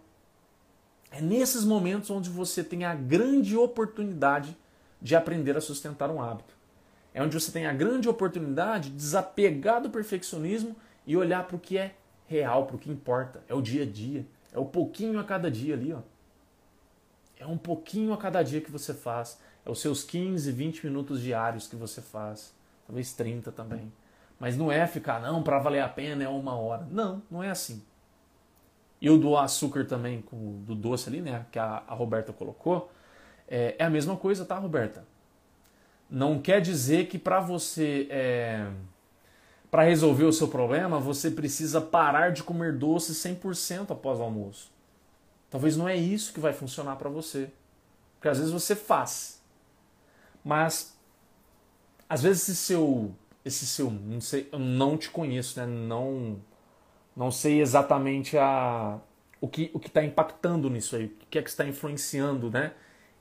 É nesses momentos onde você tem a grande oportunidade de aprender a sustentar um hábito. É onde você tem a grande oportunidade de desapegar do perfeccionismo e olhar para o que é real, para o que importa. É o dia a dia. É o pouquinho a cada dia ali. Ó. É um pouquinho a cada dia que você faz. É os seus 15, 20 minutos diários que você faz. Talvez 30 também. Mas não é ficar, não, para valer a pena é uma hora. Não, não é assim. E o do açúcar também, com, do doce ali, né, que a, a Roberta colocou, é, é a mesma coisa, tá, Roberta? não quer dizer que para você é, para resolver o seu problema, você precisa parar de comer doce 100% após o almoço. Talvez não é isso que vai funcionar para você. Porque às vezes você faz. Mas às vezes esse seu esse seu, não sei, eu não te conheço, né? Não não sei exatamente a o que o que está impactando nisso aí, o que é que está influenciando, né,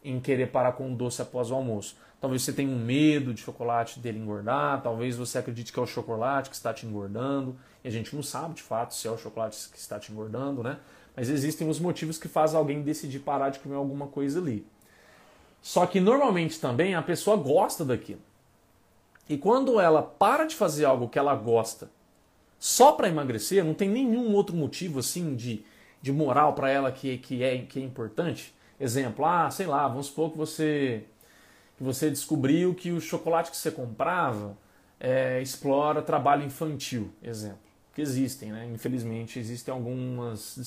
em querer parar com o doce após o almoço. Talvez você tenha um medo de chocolate dele engordar, talvez você acredite que é o chocolate que está te engordando, e a gente não sabe de fato se é o chocolate que está te engordando, né? Mas existem os motivos que fazem alguém decidir parar de comer alguma coisa ali. Só que normalmente também a pessoa gosta daquilo. E quando ela para de fazer algo que ela gosta só para emagrecer, não tem nenhum outro motivo assim de, de moral para ela que, que, é, que é importante. Exemplo, ah, sei lá, vamos supor que você que você descobriu que o chocolate que você comprava é, explora trabalho infantil, exemplo. Que existem, né? Infelizmente, existem algumas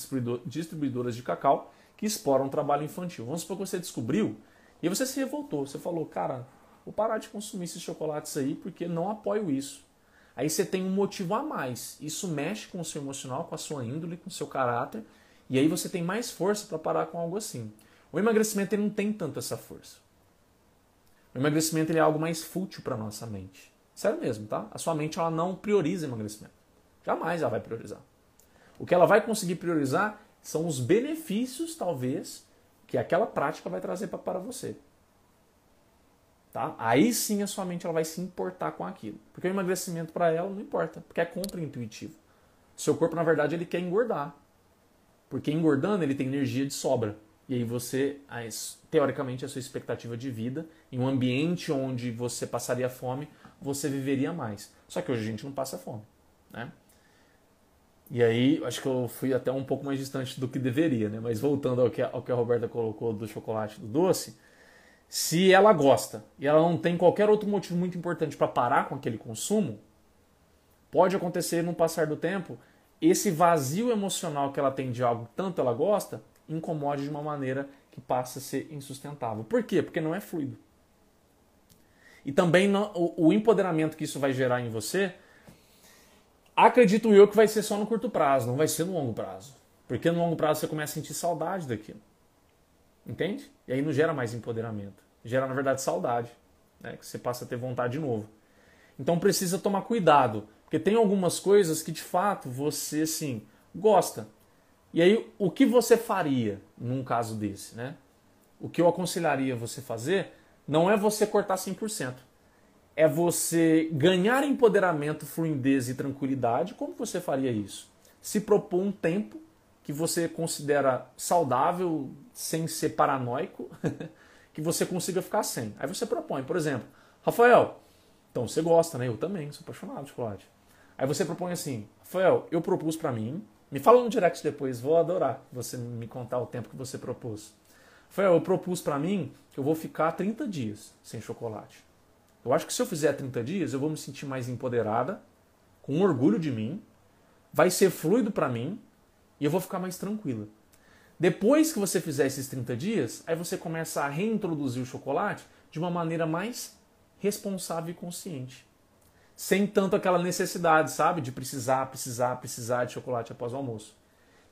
distribuidoras de cacau que exploram trabalho infantil. Vamos supor que você descobriu e você se revoltou. Você falou, cara, vou parar de consumir esses chocolates aí porque não apoio isso. Aí você tem um motivo a mais. Isso mexe com o seu emocional, com a sua índole, com o seu caráter. E aí você tem mais força para parar com algo assim. O emagrecimento ele não tem tanto essa força. O emagrecimento ele é algo mais fútil para nossa mente. Sério mesmo, tá? A sua mente ela não prioriza emagrecimento. Jamais ela vai priorizar. O que ela vai conseguir priorizar são os benefícios, talvez, que aquela prática vai trazer para você. Tá? Aí sim a sua mente ela vai se importar com aquilo. Porque o emagrecimento para ela não importa, porque é contra-intuitivo. Seu corpo, na verdade, ele quer engordar. Porque engordando, ele tem energia de sobra. E aí você, teoricamente, a sua expectativa de vida, em um ambiente onde você passaria fome, você viveria mais. Só que hoje a gente não passa fome, né? E aí, acho que eu fui até um pouco mais distante do que deveria, né? Mas voltando ao que, ao que a Roberta colocou do chocolate do doce, se ela gosta e ela não tem qualquer outro motivo muito importante para parar com aquele consumo, pode acontecer no passar do tempo esse vazio emocional que ela tem de algo tanto ela gosta incomode de uma maneira que passa a ser insustentável. Por quê? Porque não é fluido. E também o, o, empoderamento que isso vai gerar em você, acredito eu que vai ser só no curto prazo, não vai ser no longo prazo. Porque no longo prazo você começa a sentir saudade daquilo. Entende? E aí não gera mais empoderamento. Gera, na verdade, saudade. Né? Que você passa a ter vontade de novo. Então precisa tomar cuidado. Porque tem algumas coisas que de fato você, assim, gosta. E aí, o que você faria num caso desse, né? O que eu aconselharia você fazer não é você cortar 100%. É você ganhar empoderamento, fluidez e tranquilidade. Como você faria isso? Se propor um tempo que você considera saudável, sem ser paranoico, que você consiga ficar sem. Aí você propõe, por exemplo, Rafael, então você gosta, né? Eu também, sou apaixonado de chocolate. Aí você propõe assim, Rafael, eu propus para mim me fala no direct depois, vou adorar você me contar o tempo que você propôs. Foi, eu propus para mim que eu vou ficar 30 dias sem chocolate. Eu acho que se eu fizer 30 dias, eu vou me sentir mais empoderada, com orgulho de mim, vai ser fluido para mim e eu vou ficar mais tranquila. Depois que você fizer esses 30 dias, aí você começa a reintroduzir o chocolate de uma maneira mais responsável e consciente sem tanto aquela necessidade, sabe? De precisar, precisar, precisar de chocolate após o almoço.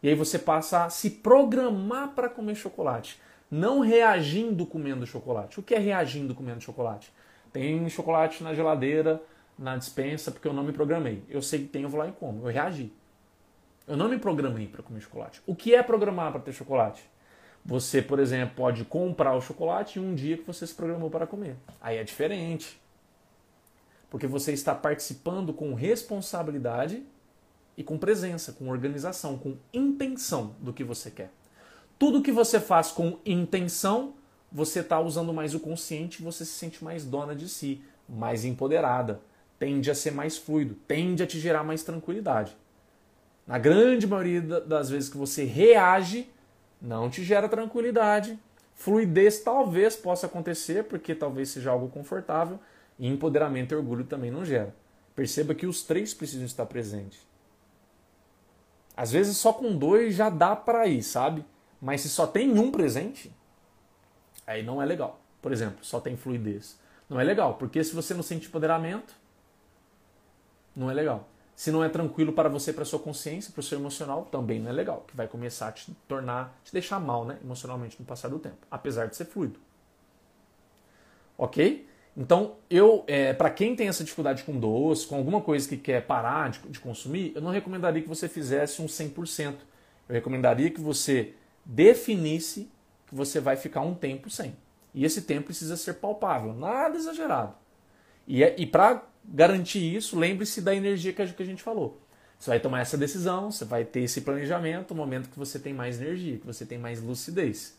E aí você passa a se programar para comer chocolate, não reagindo comendo chocolate. O que é reagindo comendo chocolate? Tem chocolate na geladeira, na dispensa, porque eu não me programei. Eu sei que tem, eu vou lá e como. Eu reagi. Eu não me programei para comer chocolate. O que é programar para ter chocolate? Você, por exemplo, pode comprar o chocolate em um dia que você se programou para comer. Aí é diferente porque você está participando com responsabilidade e com presença, com organização, com intenção do que você quer. Tudo que você faz com intenção, você está usando mais o consciente, você se sente mais dona de si, mais empoderada, tende a ser mais fluido, tende a te gerar mais tranquilidade. Na grande maioria das vezes que você reage, não te gera tranquilidade. Fluidez talvez possa acontecer, porque talvez seja algo confortável, e empoderamento e orgulho também não gera. Perceba que os três precisam estar presentes. Às vezes só com dois já dá para ir, sabe? Mas se só tem um presente, aí não é legal. Por exemplo, só tem fluidez. Não é legal, porque se você não sente empoderamento, não é legal. Se não é tranquilo para você, para sua consciência, para o seu emocional, também não é legal, que vai começar a te tornar, te deixar mal, né, emocionalmente no passar do tempo, apesar de ser fluido. Ok? Então, eu, é, para quem tem essa dificuldade com doce, com alguma coisa que quer parar de, de consumir, eu não recomendaria que você fizesse um 100%. Eu recomendaria que você definisse que você vai ficar um tempo sem. E esse tempo precisa ser palpável, nada exagerado. E, é, e para garantir isso, lembre-se da energia que a, que a gente falou. Você vai tomar essa decisão, você vai ter esse planejamento no momento que você tem mais energia, que você tem mais lucidez.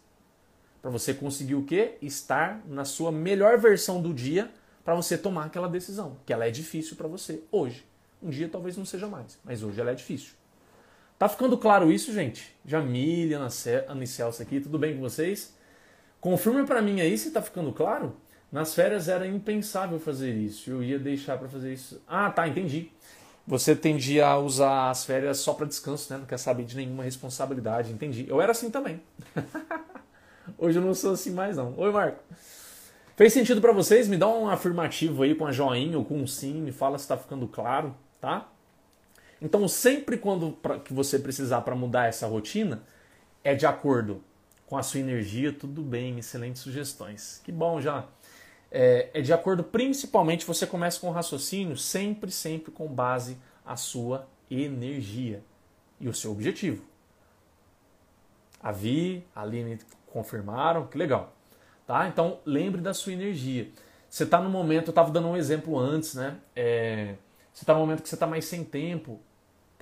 Para você conseguir o quê? Estar na sua melhor versão do dia para você tomar aquela decisão, que ela é difícil para você hoje. Um dia talvez não seja mais, mas hoje ela é difícil. Tá ficando claro isso, gente? Jamília, Anicelso aqui, tudo bem com vocês? Confirma para mim aí se tá ficando claro. Nas férias era impensável fazer isso. Eu ia deixar para fazer isso. Ah, tá, entendi. Você tendia a usar as férias só para descanso, né? Não quer saber de nenhuma responsabilidade, entendi. Eu era assim também. Hoje eu não sou assim mais não. Oi, Marco. Fez sentido para vocês? Me dá um afirmativo aí com a joinha ou com um sim, me fala se está ficando claro, tá? Então, sempre quando pra, que você precisar para mudar essa rotina, é de acordo com a sua energia, tudo bem, excelentes sugestões. Que bom já. É, é de acordo, principalmente, você começa com o raciocínio sempre, sempre com base a sua energia e o seu objetivo. A Vi, a Aline confirmaram, que legal. Tá? Então, lembre da sua energia. Você está no momento, eu estava dando um exemplo antes, né? É, você está no momento que você está mais sem tempo,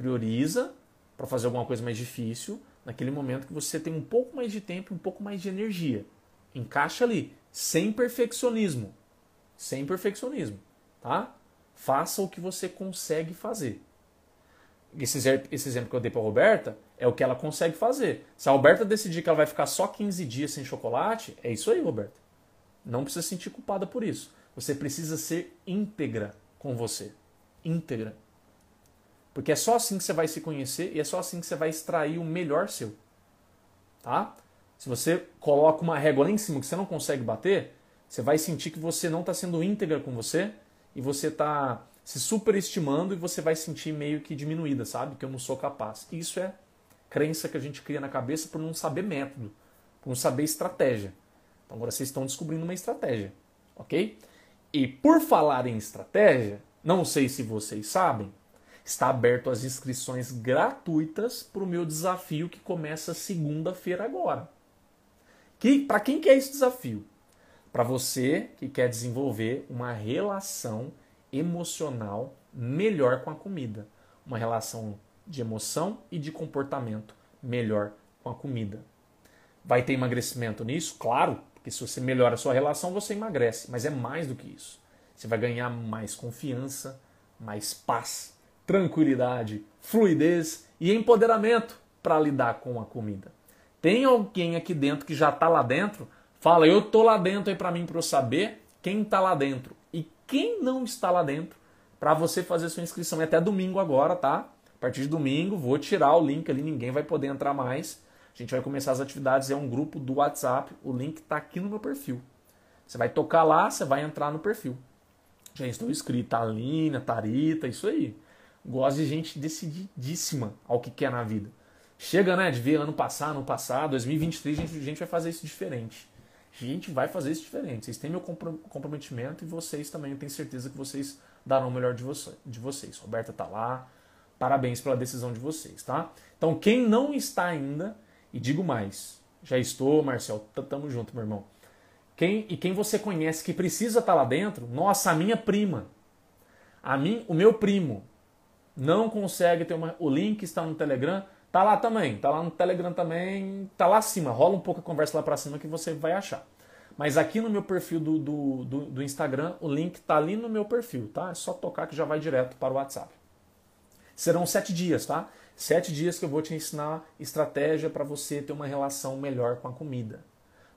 prioriza para fazer alguma coisa mais difícil, naquele momento que você tem um pouco mais de tempo, um pouco mais de energia. Encaixa ali, sem perfeccionismo. Sem perfeccionismo, tá? Faça o que você consegue fazer. Esse, esse exemplo que eu dei para Roberta é o que ela consegue fazer. Se a Roberta decidir que ela vai ficar só 15 dias sem chocolate, é isso aí, Roberta. Não precisa se sentir culpada por isso. Você precisa ser íntegra com você. Íntegra. Porque é só assim que você vai se conhecer e é só assim que você vai extrair o melhor seu. Tá? Se você coloca uma régua lá em cima que você não consegue bater, você vai sentir que você não está sendo íntegra com você e você está se superestimando e você vai sentir meio que diminuída, sabe? Que eu não sou capaz. Isso é crença que a gente cria na cabeça por não saber método, por não saber estratégia. Então agora vocês estão descobrindo uma estratégia, ok? E por falar em estratégia, não sei se vocês sabem, está aberto as inscrições gratuitas para o meu desafio que começa segunda-feira agora. Que, para quem quer esse desafio? Para você que quer desenvolver uma relação emocional melhor com a comida. Uma relação de emoção e de comportamento melhor com a comida. Vai ter emagrecimento nisso? Claro, porque se você melhora a sua relação, você emagrece. Mas é mais do que isso. Você vai ganhar mais confiança, mais paz, tranquilidade, fluidez e empoderamento para lidar com a comida. Tem alguém aqui dentro que já está lá dentro? Fala, eu tô lá dentro aí para mim para eu saber quem está lá dentro e quem não está lá dentro para você fazer sua inscrição. É até domingo agora, tá? A partir de domingo vou tirar o link ali, ninguém vai poder entrar mais. A gente vai começar as atividades, é um grupo do WhatsApp, o link está aqui no meu perfil. Você vai tocar lá, você vai entrar no perfil. Já estou inscrito, Alina, Tarita, isso aí. Gosto de gente decididíssima ao que quer na vida. Chega, né, de ver ano passado, ano passado, 2023, a gente, a gente vai fazer isso diferente. A gente vai fazer isso diferente. Vocês têm meu comprometimento e vocês também, eu tenho certeza que vocês darão o melhor de, você, de vocês. Roberta tá lá. Parabéns pela decisão de vocês, tá? Então, quem não está ainda, e digo mais, já estou, Marcel, tamo junto, meu irmão. Quem, e quem você conhece que precisa estar tá lá dentro, nossa, a minha prima, a mim, o meu primo, não consegue ter uma. O link está no Telegram, Tá lá também, tá lá no Telegram também, tá lá acima, rola um pouco a conversa lá para cima que você vai achar. Mas aqui no meu perfil do, do, do, do, Instagram, o link tá ali no meu perfil, tá? É só tocar que já vai direto para o WhatsApp. Serão sete dias, tá? Sete dias que eu vou te ensinar estratégia para você ter uma relação melhor com a comida.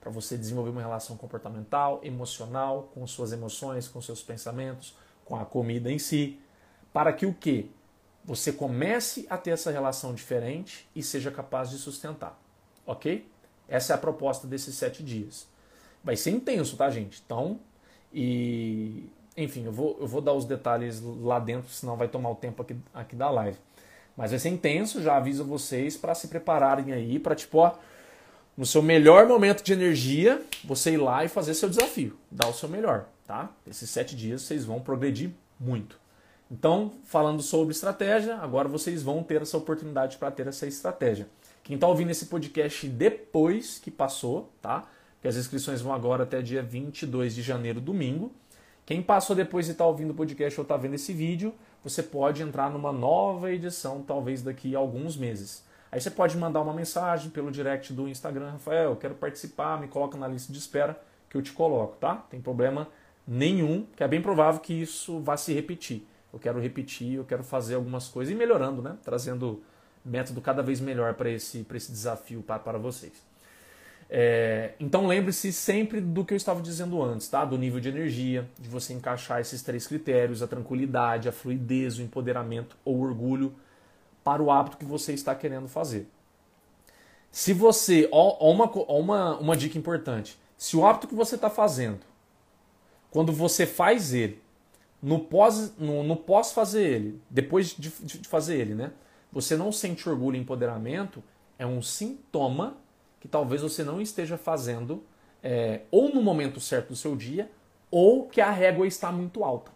Para você desenvolver uma relação comportamental, emocional, com suas emoções, com seus pensamentos, com a comida em si. Para que o quê? Você comece a ter essa relação diferente e seja capaz de sustentar. Ok? Essa é a proposta desses sete dias. Vai ser intenso, tá, gente? Então, E, enfim, eu vou, eu vou dar os detalhes lá dentro, senão vai tomar o tempo aqui, aqui da live. Mas vai ser intenso, já aviso vocês para se prepararem aí, para tipo, ó, no seu melhor momento de energia, você ir lá e fazer seu desafio, dar o seu melhor, tá? Esses sete dias vocês vão progredir muito. Então, falando sobre estratégia, agora vocês vão ter essa oportunidade para ter essa estratégia. Quem está ouvindo esse podcast depois que passou, tá? Que as inscrições vão agora até dia 22 de janeiro, domingo. Quem passou depois e está ouvindo o podcast ou está vendo esse vídeo, você pode entrar numa nova edição, talvez daqui a alguns meses. Aí você pode mandar uma mensagem pelo direct do Instagram, Rafael, eu quero participar, me coloca na lista de espera que eu te coloco, tá? Tem problema nenhum, que é bem provável que isso vá se repetir. Eu quero repetir, eu quero fazer algumas coisas e melhorando, né? Trazendo método cada vez melhor para esse, esse desafio para, vocês. É, então lembre-se sempre do que eu estava dizendo antes, tá? Do nível de energia, de você encaixar esses três critérios: a tranquilidade, a fluidez, o empoderamento ou orgulho para o hábito que você está querendo fazer. Se você, ó, uma, uma, uma dica importante: se o hábito que você está fazendo, quando você faz ele, no pós, no, no pós fazer ele, depois de, de fazer ele, né? Você não sente orgulho e empoderamento, é um sintoma que talvez você não esteja fazendo é, ou no momento certo do seu dia, ou que a régua está muito alta.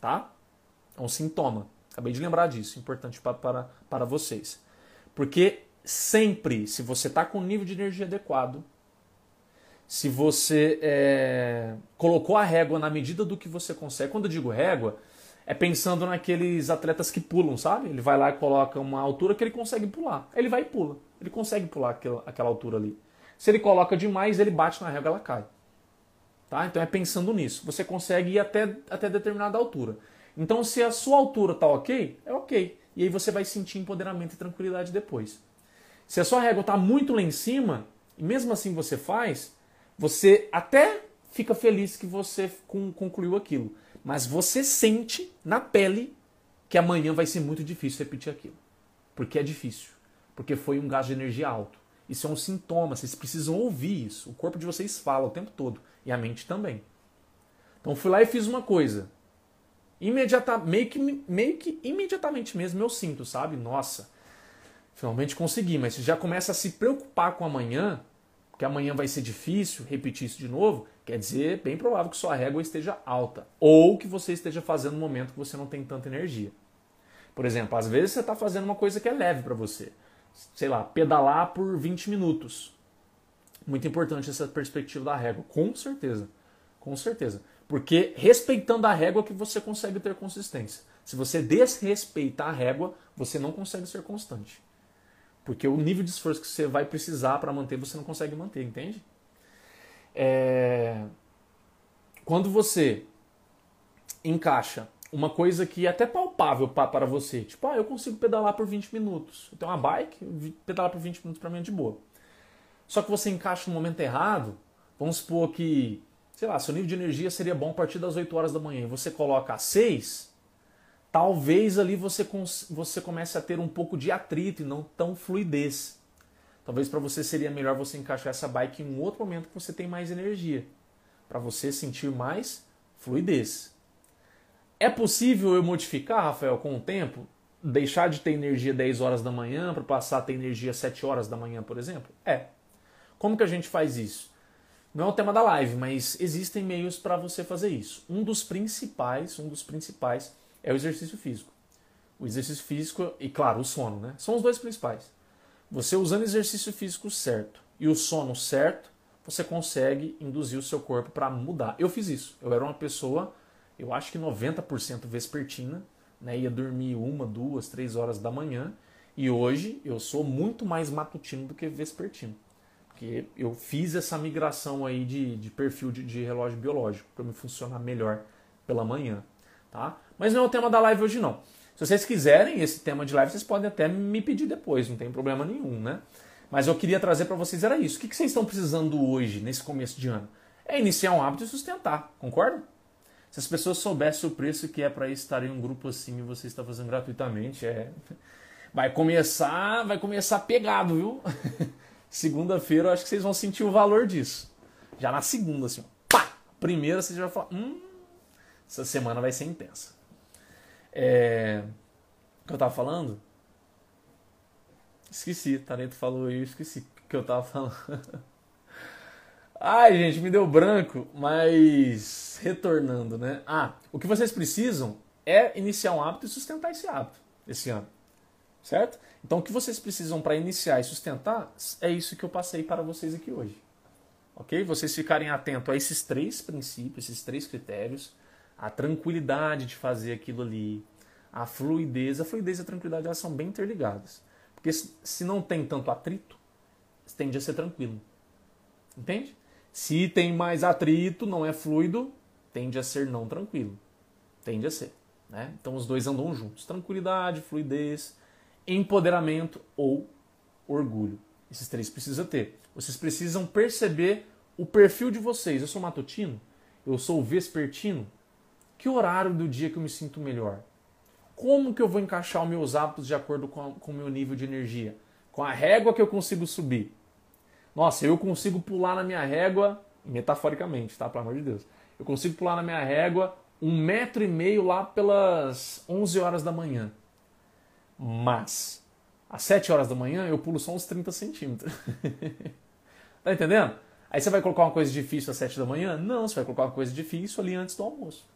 Tá? É um sintoma. Acabei de lembrar disso, importante para, para, para vocês. Porque sempre, se você está com o nível de energia adequado, se você é, colocou a régua na medida do que você consegue, quando eu digo régua, é pensando naqueles atletas que pulam, sabe? Ele vai lá e coloca uma altura que ele consegue pular. Ele vai e pula. Ele consegue pular aquela, aquela altura ali. Se ele coloca demais, ele bate na régua ela cai. Tá? Então é pensando nisso. Você consegue ir até, até determinada altura. Então, se a sua altura está ok, é ok. E aí você vai sentir empoderamento e tranquilidade depois. Se a sua régua está muito lá em cima, e mesmo assim você faz, você até fica feliz que você concluiu aquilo. Mas você sente na pele que amanhã vai ser muito difícil repetir aquilo. Porque é difícil. Porque foi um gasto de energia alto. Isso é um sintoma, vocês precisam ouvir isso. O corpo de vocês fala o tempo todo. E a mente também. Então fui lá e fiz uma coisa. Imediatamente, meio que, meio que imediatamente mesmo eu sinto, sabe? Nossa, finalmente consegui. Mas você já começa a se preocupar com amanhã, que amanhã vai ser difícil repetir isso de novo, quer dizer, bem provável que sua régua esteja alta. Ou que você esteja fazendo no momento que você não tem tanta energia. Por exemplo, às vezes você está fazendo uma coisa que é leve para você sei lá, pedalar por 20 minutos. Muito importante essa perspectiva da régua, com certeza. Com certeza. Porque respeitando a régua que você consegue ter consistência. Se você desrespeitar a régua, você não consegue ser constante. Porque o nível de esforço que você vai precisar para manter, você não consegue manter, entende? É... Quando você encaixa uma coisa que é até palpável para você. Tipo, ah, eu consigo pedalar por 20 minutos. Eu tenho uma bike, pedalar por 20 minutos para mim é de boa. Só que você encaixa no momento errado, vamos supor que, sei lá, seu nível de energia seria bom a partir das 8 horas da manhã e você coloca às 6, talvez ali você, você comece a ter um pouco de atrito e não tão fluidez. Talvez para você seria melhor você encaixar essa bike em um outro momento que você tem mais energia, para você sentir mais fluidez. É possível eu modificar, Rafael, com o tempo? Deixar de ter energia 10 horas da manhã para passar a ter energia 7 horas da manhã, por exemplo? É. Como que a gente faz isso? Não é o tema da live, mas existem meios para você fazer isso. Um dos principais, um dos principais é o exercício físico. O exercício físico e, claro, o sono, né? São os dois principais. Você usando exercício físico certo e o sono certo, você consegue induzir o seu corpo para mudar. Eu fiz isso. Eu era uma pessoa eu acho que 90% vespertina, né? ia dormir uma, duas, três horas da manhã, e hoje eu sou muito mais matutino do que vespertino. Porque eu fiz essa migração aí de, de perfil de, de relógio biológico para me funcionar melhor pela manhã. Tá? Mas não é o tema da live hoje não. Se vocês quiserem esse tema de live, vocês podem até me pedir depois, não tem problema nenhum, né? Mas eu queria trazer para vocês era isso. O que vocês estão precisando hoje, nesse começo de ano? É iniciar um hábito e sustentar, concorda? Se as pessoas soubessem o preço que é para estar em um grupo assim e você está fazendo gratuitamente, é vai começar, vai começar pegado, viu? Segunda-feira eu acho que vocês vão sentir o valor disso. Já na segunda assim, pá, primeira você já vai falar: hum, essa semana vai ser intensa. É... O que eu tava falando? Esqueci, Tareto falou e eu esqueci que eu tava falando. Ai, gente, me deu branco, mas retornando, né? Ah, o que vocês precisam é iniciar um hábito e sustentar esse hábito esse ano. Certo? Então, o que vocês precisam para iniciar e sustentar é isso que eu passei para vocês aqui hoje. Ok? Vocês ficarem atentos a esses três princípios, esses três critérios, a tranquilidade de fazer aquilo ali, a fluidez. A fluidez e a tranquilidade elas são bem interligadas. Porque se não tem tanto atrito, tende a ser tranquilo. Entende? Se tem mais atrito, não é fluido, tende a ser não tranquilo. Tende a ser. Né? Então os dois andam juntos. Tranquilidade, fluidez, empoderamento ou orgulho. Esses três precisa ter. Vocês precisam perceber o perfil de vocês. Eu sou matutino? Eu sou vespertino? Que horário do dia que eu me sinto melhor? Como que eu vou encaixar os meus hábitos de acordo com, o meu nível de energia? Com a régua que eu consigo subir. Nossa, eu consigo pular na minha régua, metaforicamente, tá? Pelo amor de Deus. Eu consigo pular na minha régua um metro e meio lá pelas 11 horas da manhã. Mas, às 7 horas da manhã, eu pulo só uns 30 centímetros. tá entendendo? Aí você vai colocar uma coisa difícil às 7 da manhã? Não, você vai colocar uma coisa difícil ali antes do almoço.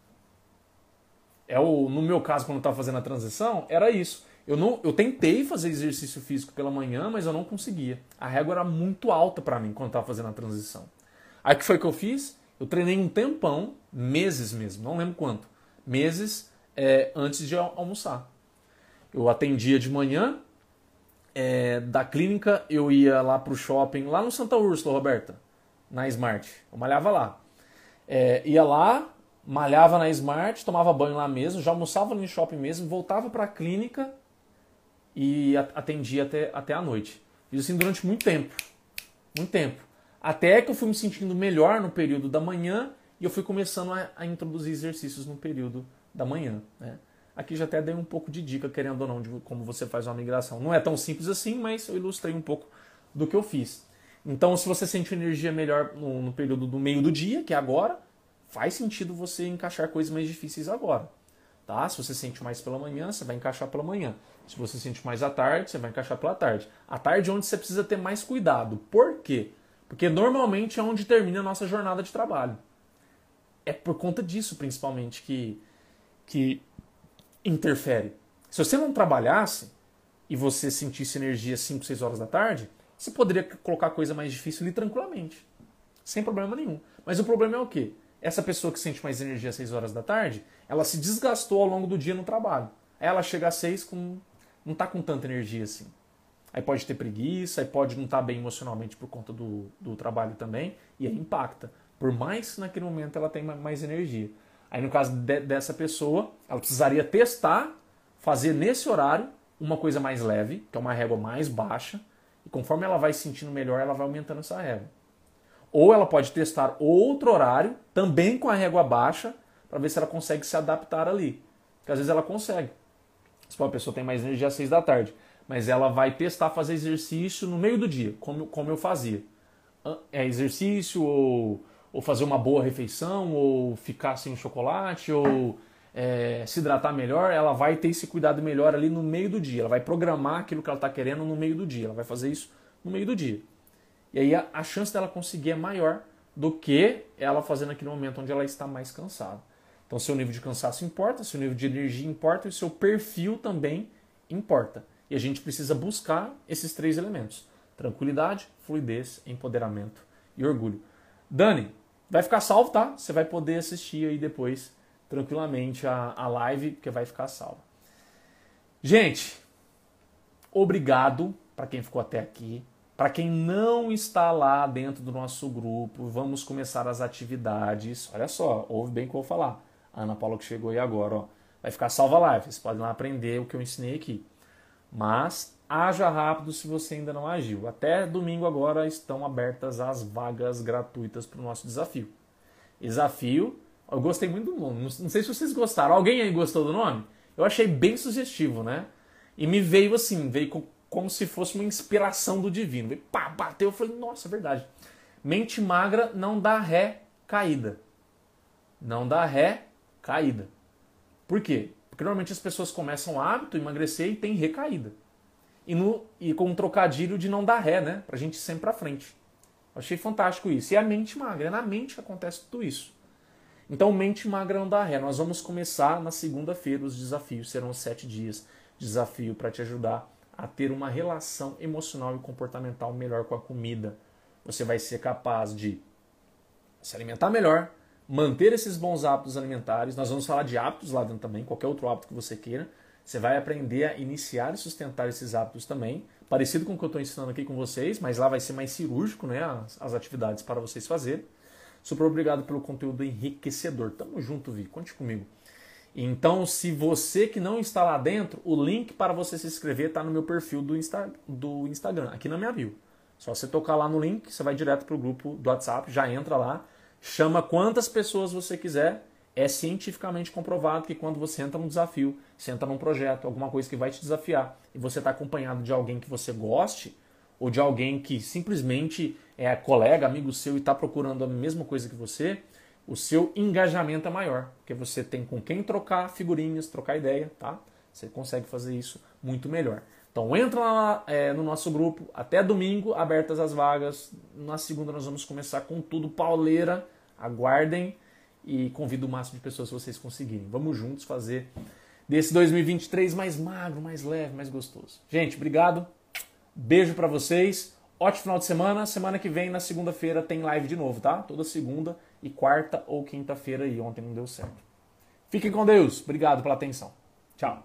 É o, no meu caso, quando eu estava fazendo a transição, era isso. Eu, não, eu tentei fazer exercício físico pela manhã, mas eu não conseguia. A régua era muito alta para mim quando eu estava fazendo a transição. Aí que foi que eu fiz? Eu treinei um tempão, meses mesmo, não lembro quanto, meses é, antes de almoçar. Eu atendia de manhã, é, da clínica eu ia lá pro shopping, lá no Santa Úrsula, Roberta, na Smart. Eu malhava lá. É, ia lá, malhava na Smart, tomava banho lá mesmo, já almoçava no shopping mesmo, voltava para a clínica e atendia até, até a noite. Isso assim durante muito tempo. Muito tempo. Até que eu fui me sentindo melhor no período da manhã e eu fui começando a, a introduzir exercícios no período da manhã. Né? Aqui já até dei um pouco de dica, querendo ou não, de como você faz uma migração. Não é tão simples assim, mas eu ilustrei um pouco do que eu fiz. Então, se você sente energia melhor no, no período do meio do dia, que é agora, faz sentido você encaixar coisas mais difíceis agora. Tá? Se você sente mais pela manhã, você vai encaixar pela manhã. Se você sente mais à tarde, você vai encaixar pela tarde. À tarde é onde você precisa ter mais cuidado. Por quê? Porque normalmente é onde termina a nossa jornada de trabalho. É por conta disso, principalmente, que, que interfere. Se você não trabalhasse e você sentisse energia 5, 6 horas da tarde, você poderia colocar coisa mais difícil ali tranquilamente. Sem problema nenhum. Mas o problema é o quê? Essa pessoa que sente mais energia às 6 horas da tarde, ela se desgastou ao longo do dia no trabalho. Aí ela chega às 6 com. não está com tanta energia assim. Aí pode ter preguiça, aí pode não estar tá bem emocionalmente por conta do, do trabalho também, e aí impacta. Por mais que naquele momento ela tenha mais energia. Aí no caso de, dessa pessoa, ela precisaria testar, fazer nesse horário uma coisa mais leve, que é uma régua mais baixa, e conforme ela vai se sentindo melhor, ela vai aumentando essa régua. Ou ela pode testar outro horário, também com a régua baixa, para ver se ela consegue se adaptar ali. Porque às vezes ela consegue. Se a pessoa tem mais energia às seis da tarde, mas ela vai testar fazer exercício no meio do dia, como, como eu fazia. É exercício, ou, ou fazer uma boa refeição, ou ficar sem chocolate, ou é, se hidratar melhor, ela vai ter esse cuidado melhor ali no meio do dia. Ela vai programar aquilo que ela está querendo no meio do dia. Ela vai fazer isso no meio do dia. E aí a, a chance dela conseguir é maior do que ela fazer naquele momento onde ela está mais cansada. Então, seu nível de cansaço importa, seu nível de energia importa e seu perfil também importa. E a gente precisa buscar esses três elementos: tranquilidade, fluidez, empoderamento e orgulho. Dani, vai ficar salvo, tá? Você vai poder assistir aí depois tranquilamente a, a live, porque vai ficar salva. Gente, obrigado para quem ficou até aqui. Para quem não está lá dentro do nosso grupo, vamos começar as atividades. Olha só, ouve bem o que eu vou falar. A Ana Paula que chegou aí agora, ó. Vai ficar salva live. Vocês podem lá aprender o que eu ensinei aqui. Mas haja rápido se você ainda não agiu. Até domingo agora estão abertas as vagas gratuitas para o nosso desafio. Desafio, eu gostei muito do nome. Não sei se vocês gostaram. Alguém aí gostou do nome? Eu achei bem sugestivo, né? E me veio assim, veio como se fosse uma inspiração do divino. Veio, pá, bateu, eu falei, nossa, verdade. Mente magra não dá ré caída. Não dá ré, caída. Por quê? Porque normalmente as pessoas começam hábito, emagrecer e tem recaída. E, no, e com um trocadilho de não dar ré, né? Pra gente ir sempre pra frente. Eu achei fantástico isso. E a mente magra, é na mente que acontece tudo isso. Então, mente magra não dá ré. Nós vamos começar na segunda-feira os desafios. Serão sete dias de desafio para te ajudar a ter uma relação emocional e comportamental melhor com a comida. Você vai ser capaz de se alimentar melhor, manter esses bons hábitos alimentares. Nós vamos falar de hábitos lá dentro também, qualquer outro hábito que você queira. Você vai aprender a iniciar e sustentar esses hábitos também, parecido com o que eu estou ensinando aqui com vocês, mas lá vai ser mais cirúrgico né, as, as atividades para vocês fazerem. Super obrigado pelo conteúdo enriquecedor. Tamo junto, Vi. Conte comigo. Então, se você que não está lá dentro, o link para você se inscrever está no meu perfil do, Insta, do Instagram, aqui na minha bio. Só você tocar lá no link, você vai direto para o grupo do WhatsApp, já entra lá, chama quantas pessoas você quiser. É cientificamente comprovado que quando você entra num desafio, você entra num projeto, alguma coisa que vai te desafiar, e você está acompanhado de alguém que você goste, ou de alguém que simplesmente é colega, amigo seu e está procurando a mesma coisa que você, o seu engajamento é maior, porque você tem com quem trocar figurinhas, trocar ideia, tá? Você consegue fazer isso muito melhor. Então entra lá é, no nosso grupo, até domingo, abertas as vagas. Na segunda nós vamos começar com tudo pauleira. Aguardem e convido o máximo de pessoas se vocês conseguirem. Vamos juntos fazer desse 2023 mais magro, mais leve, mais gostoso. Gente, obrigado. Beijo para vocês. Ótimo final de semana. Semana que vem, na segunda-feira, tem live de novo, tá? Toda segunda e quarta ou quinta-feira e ontem não deu certo. Fiquem com Deus. Obrigado pela atenção. Tchau.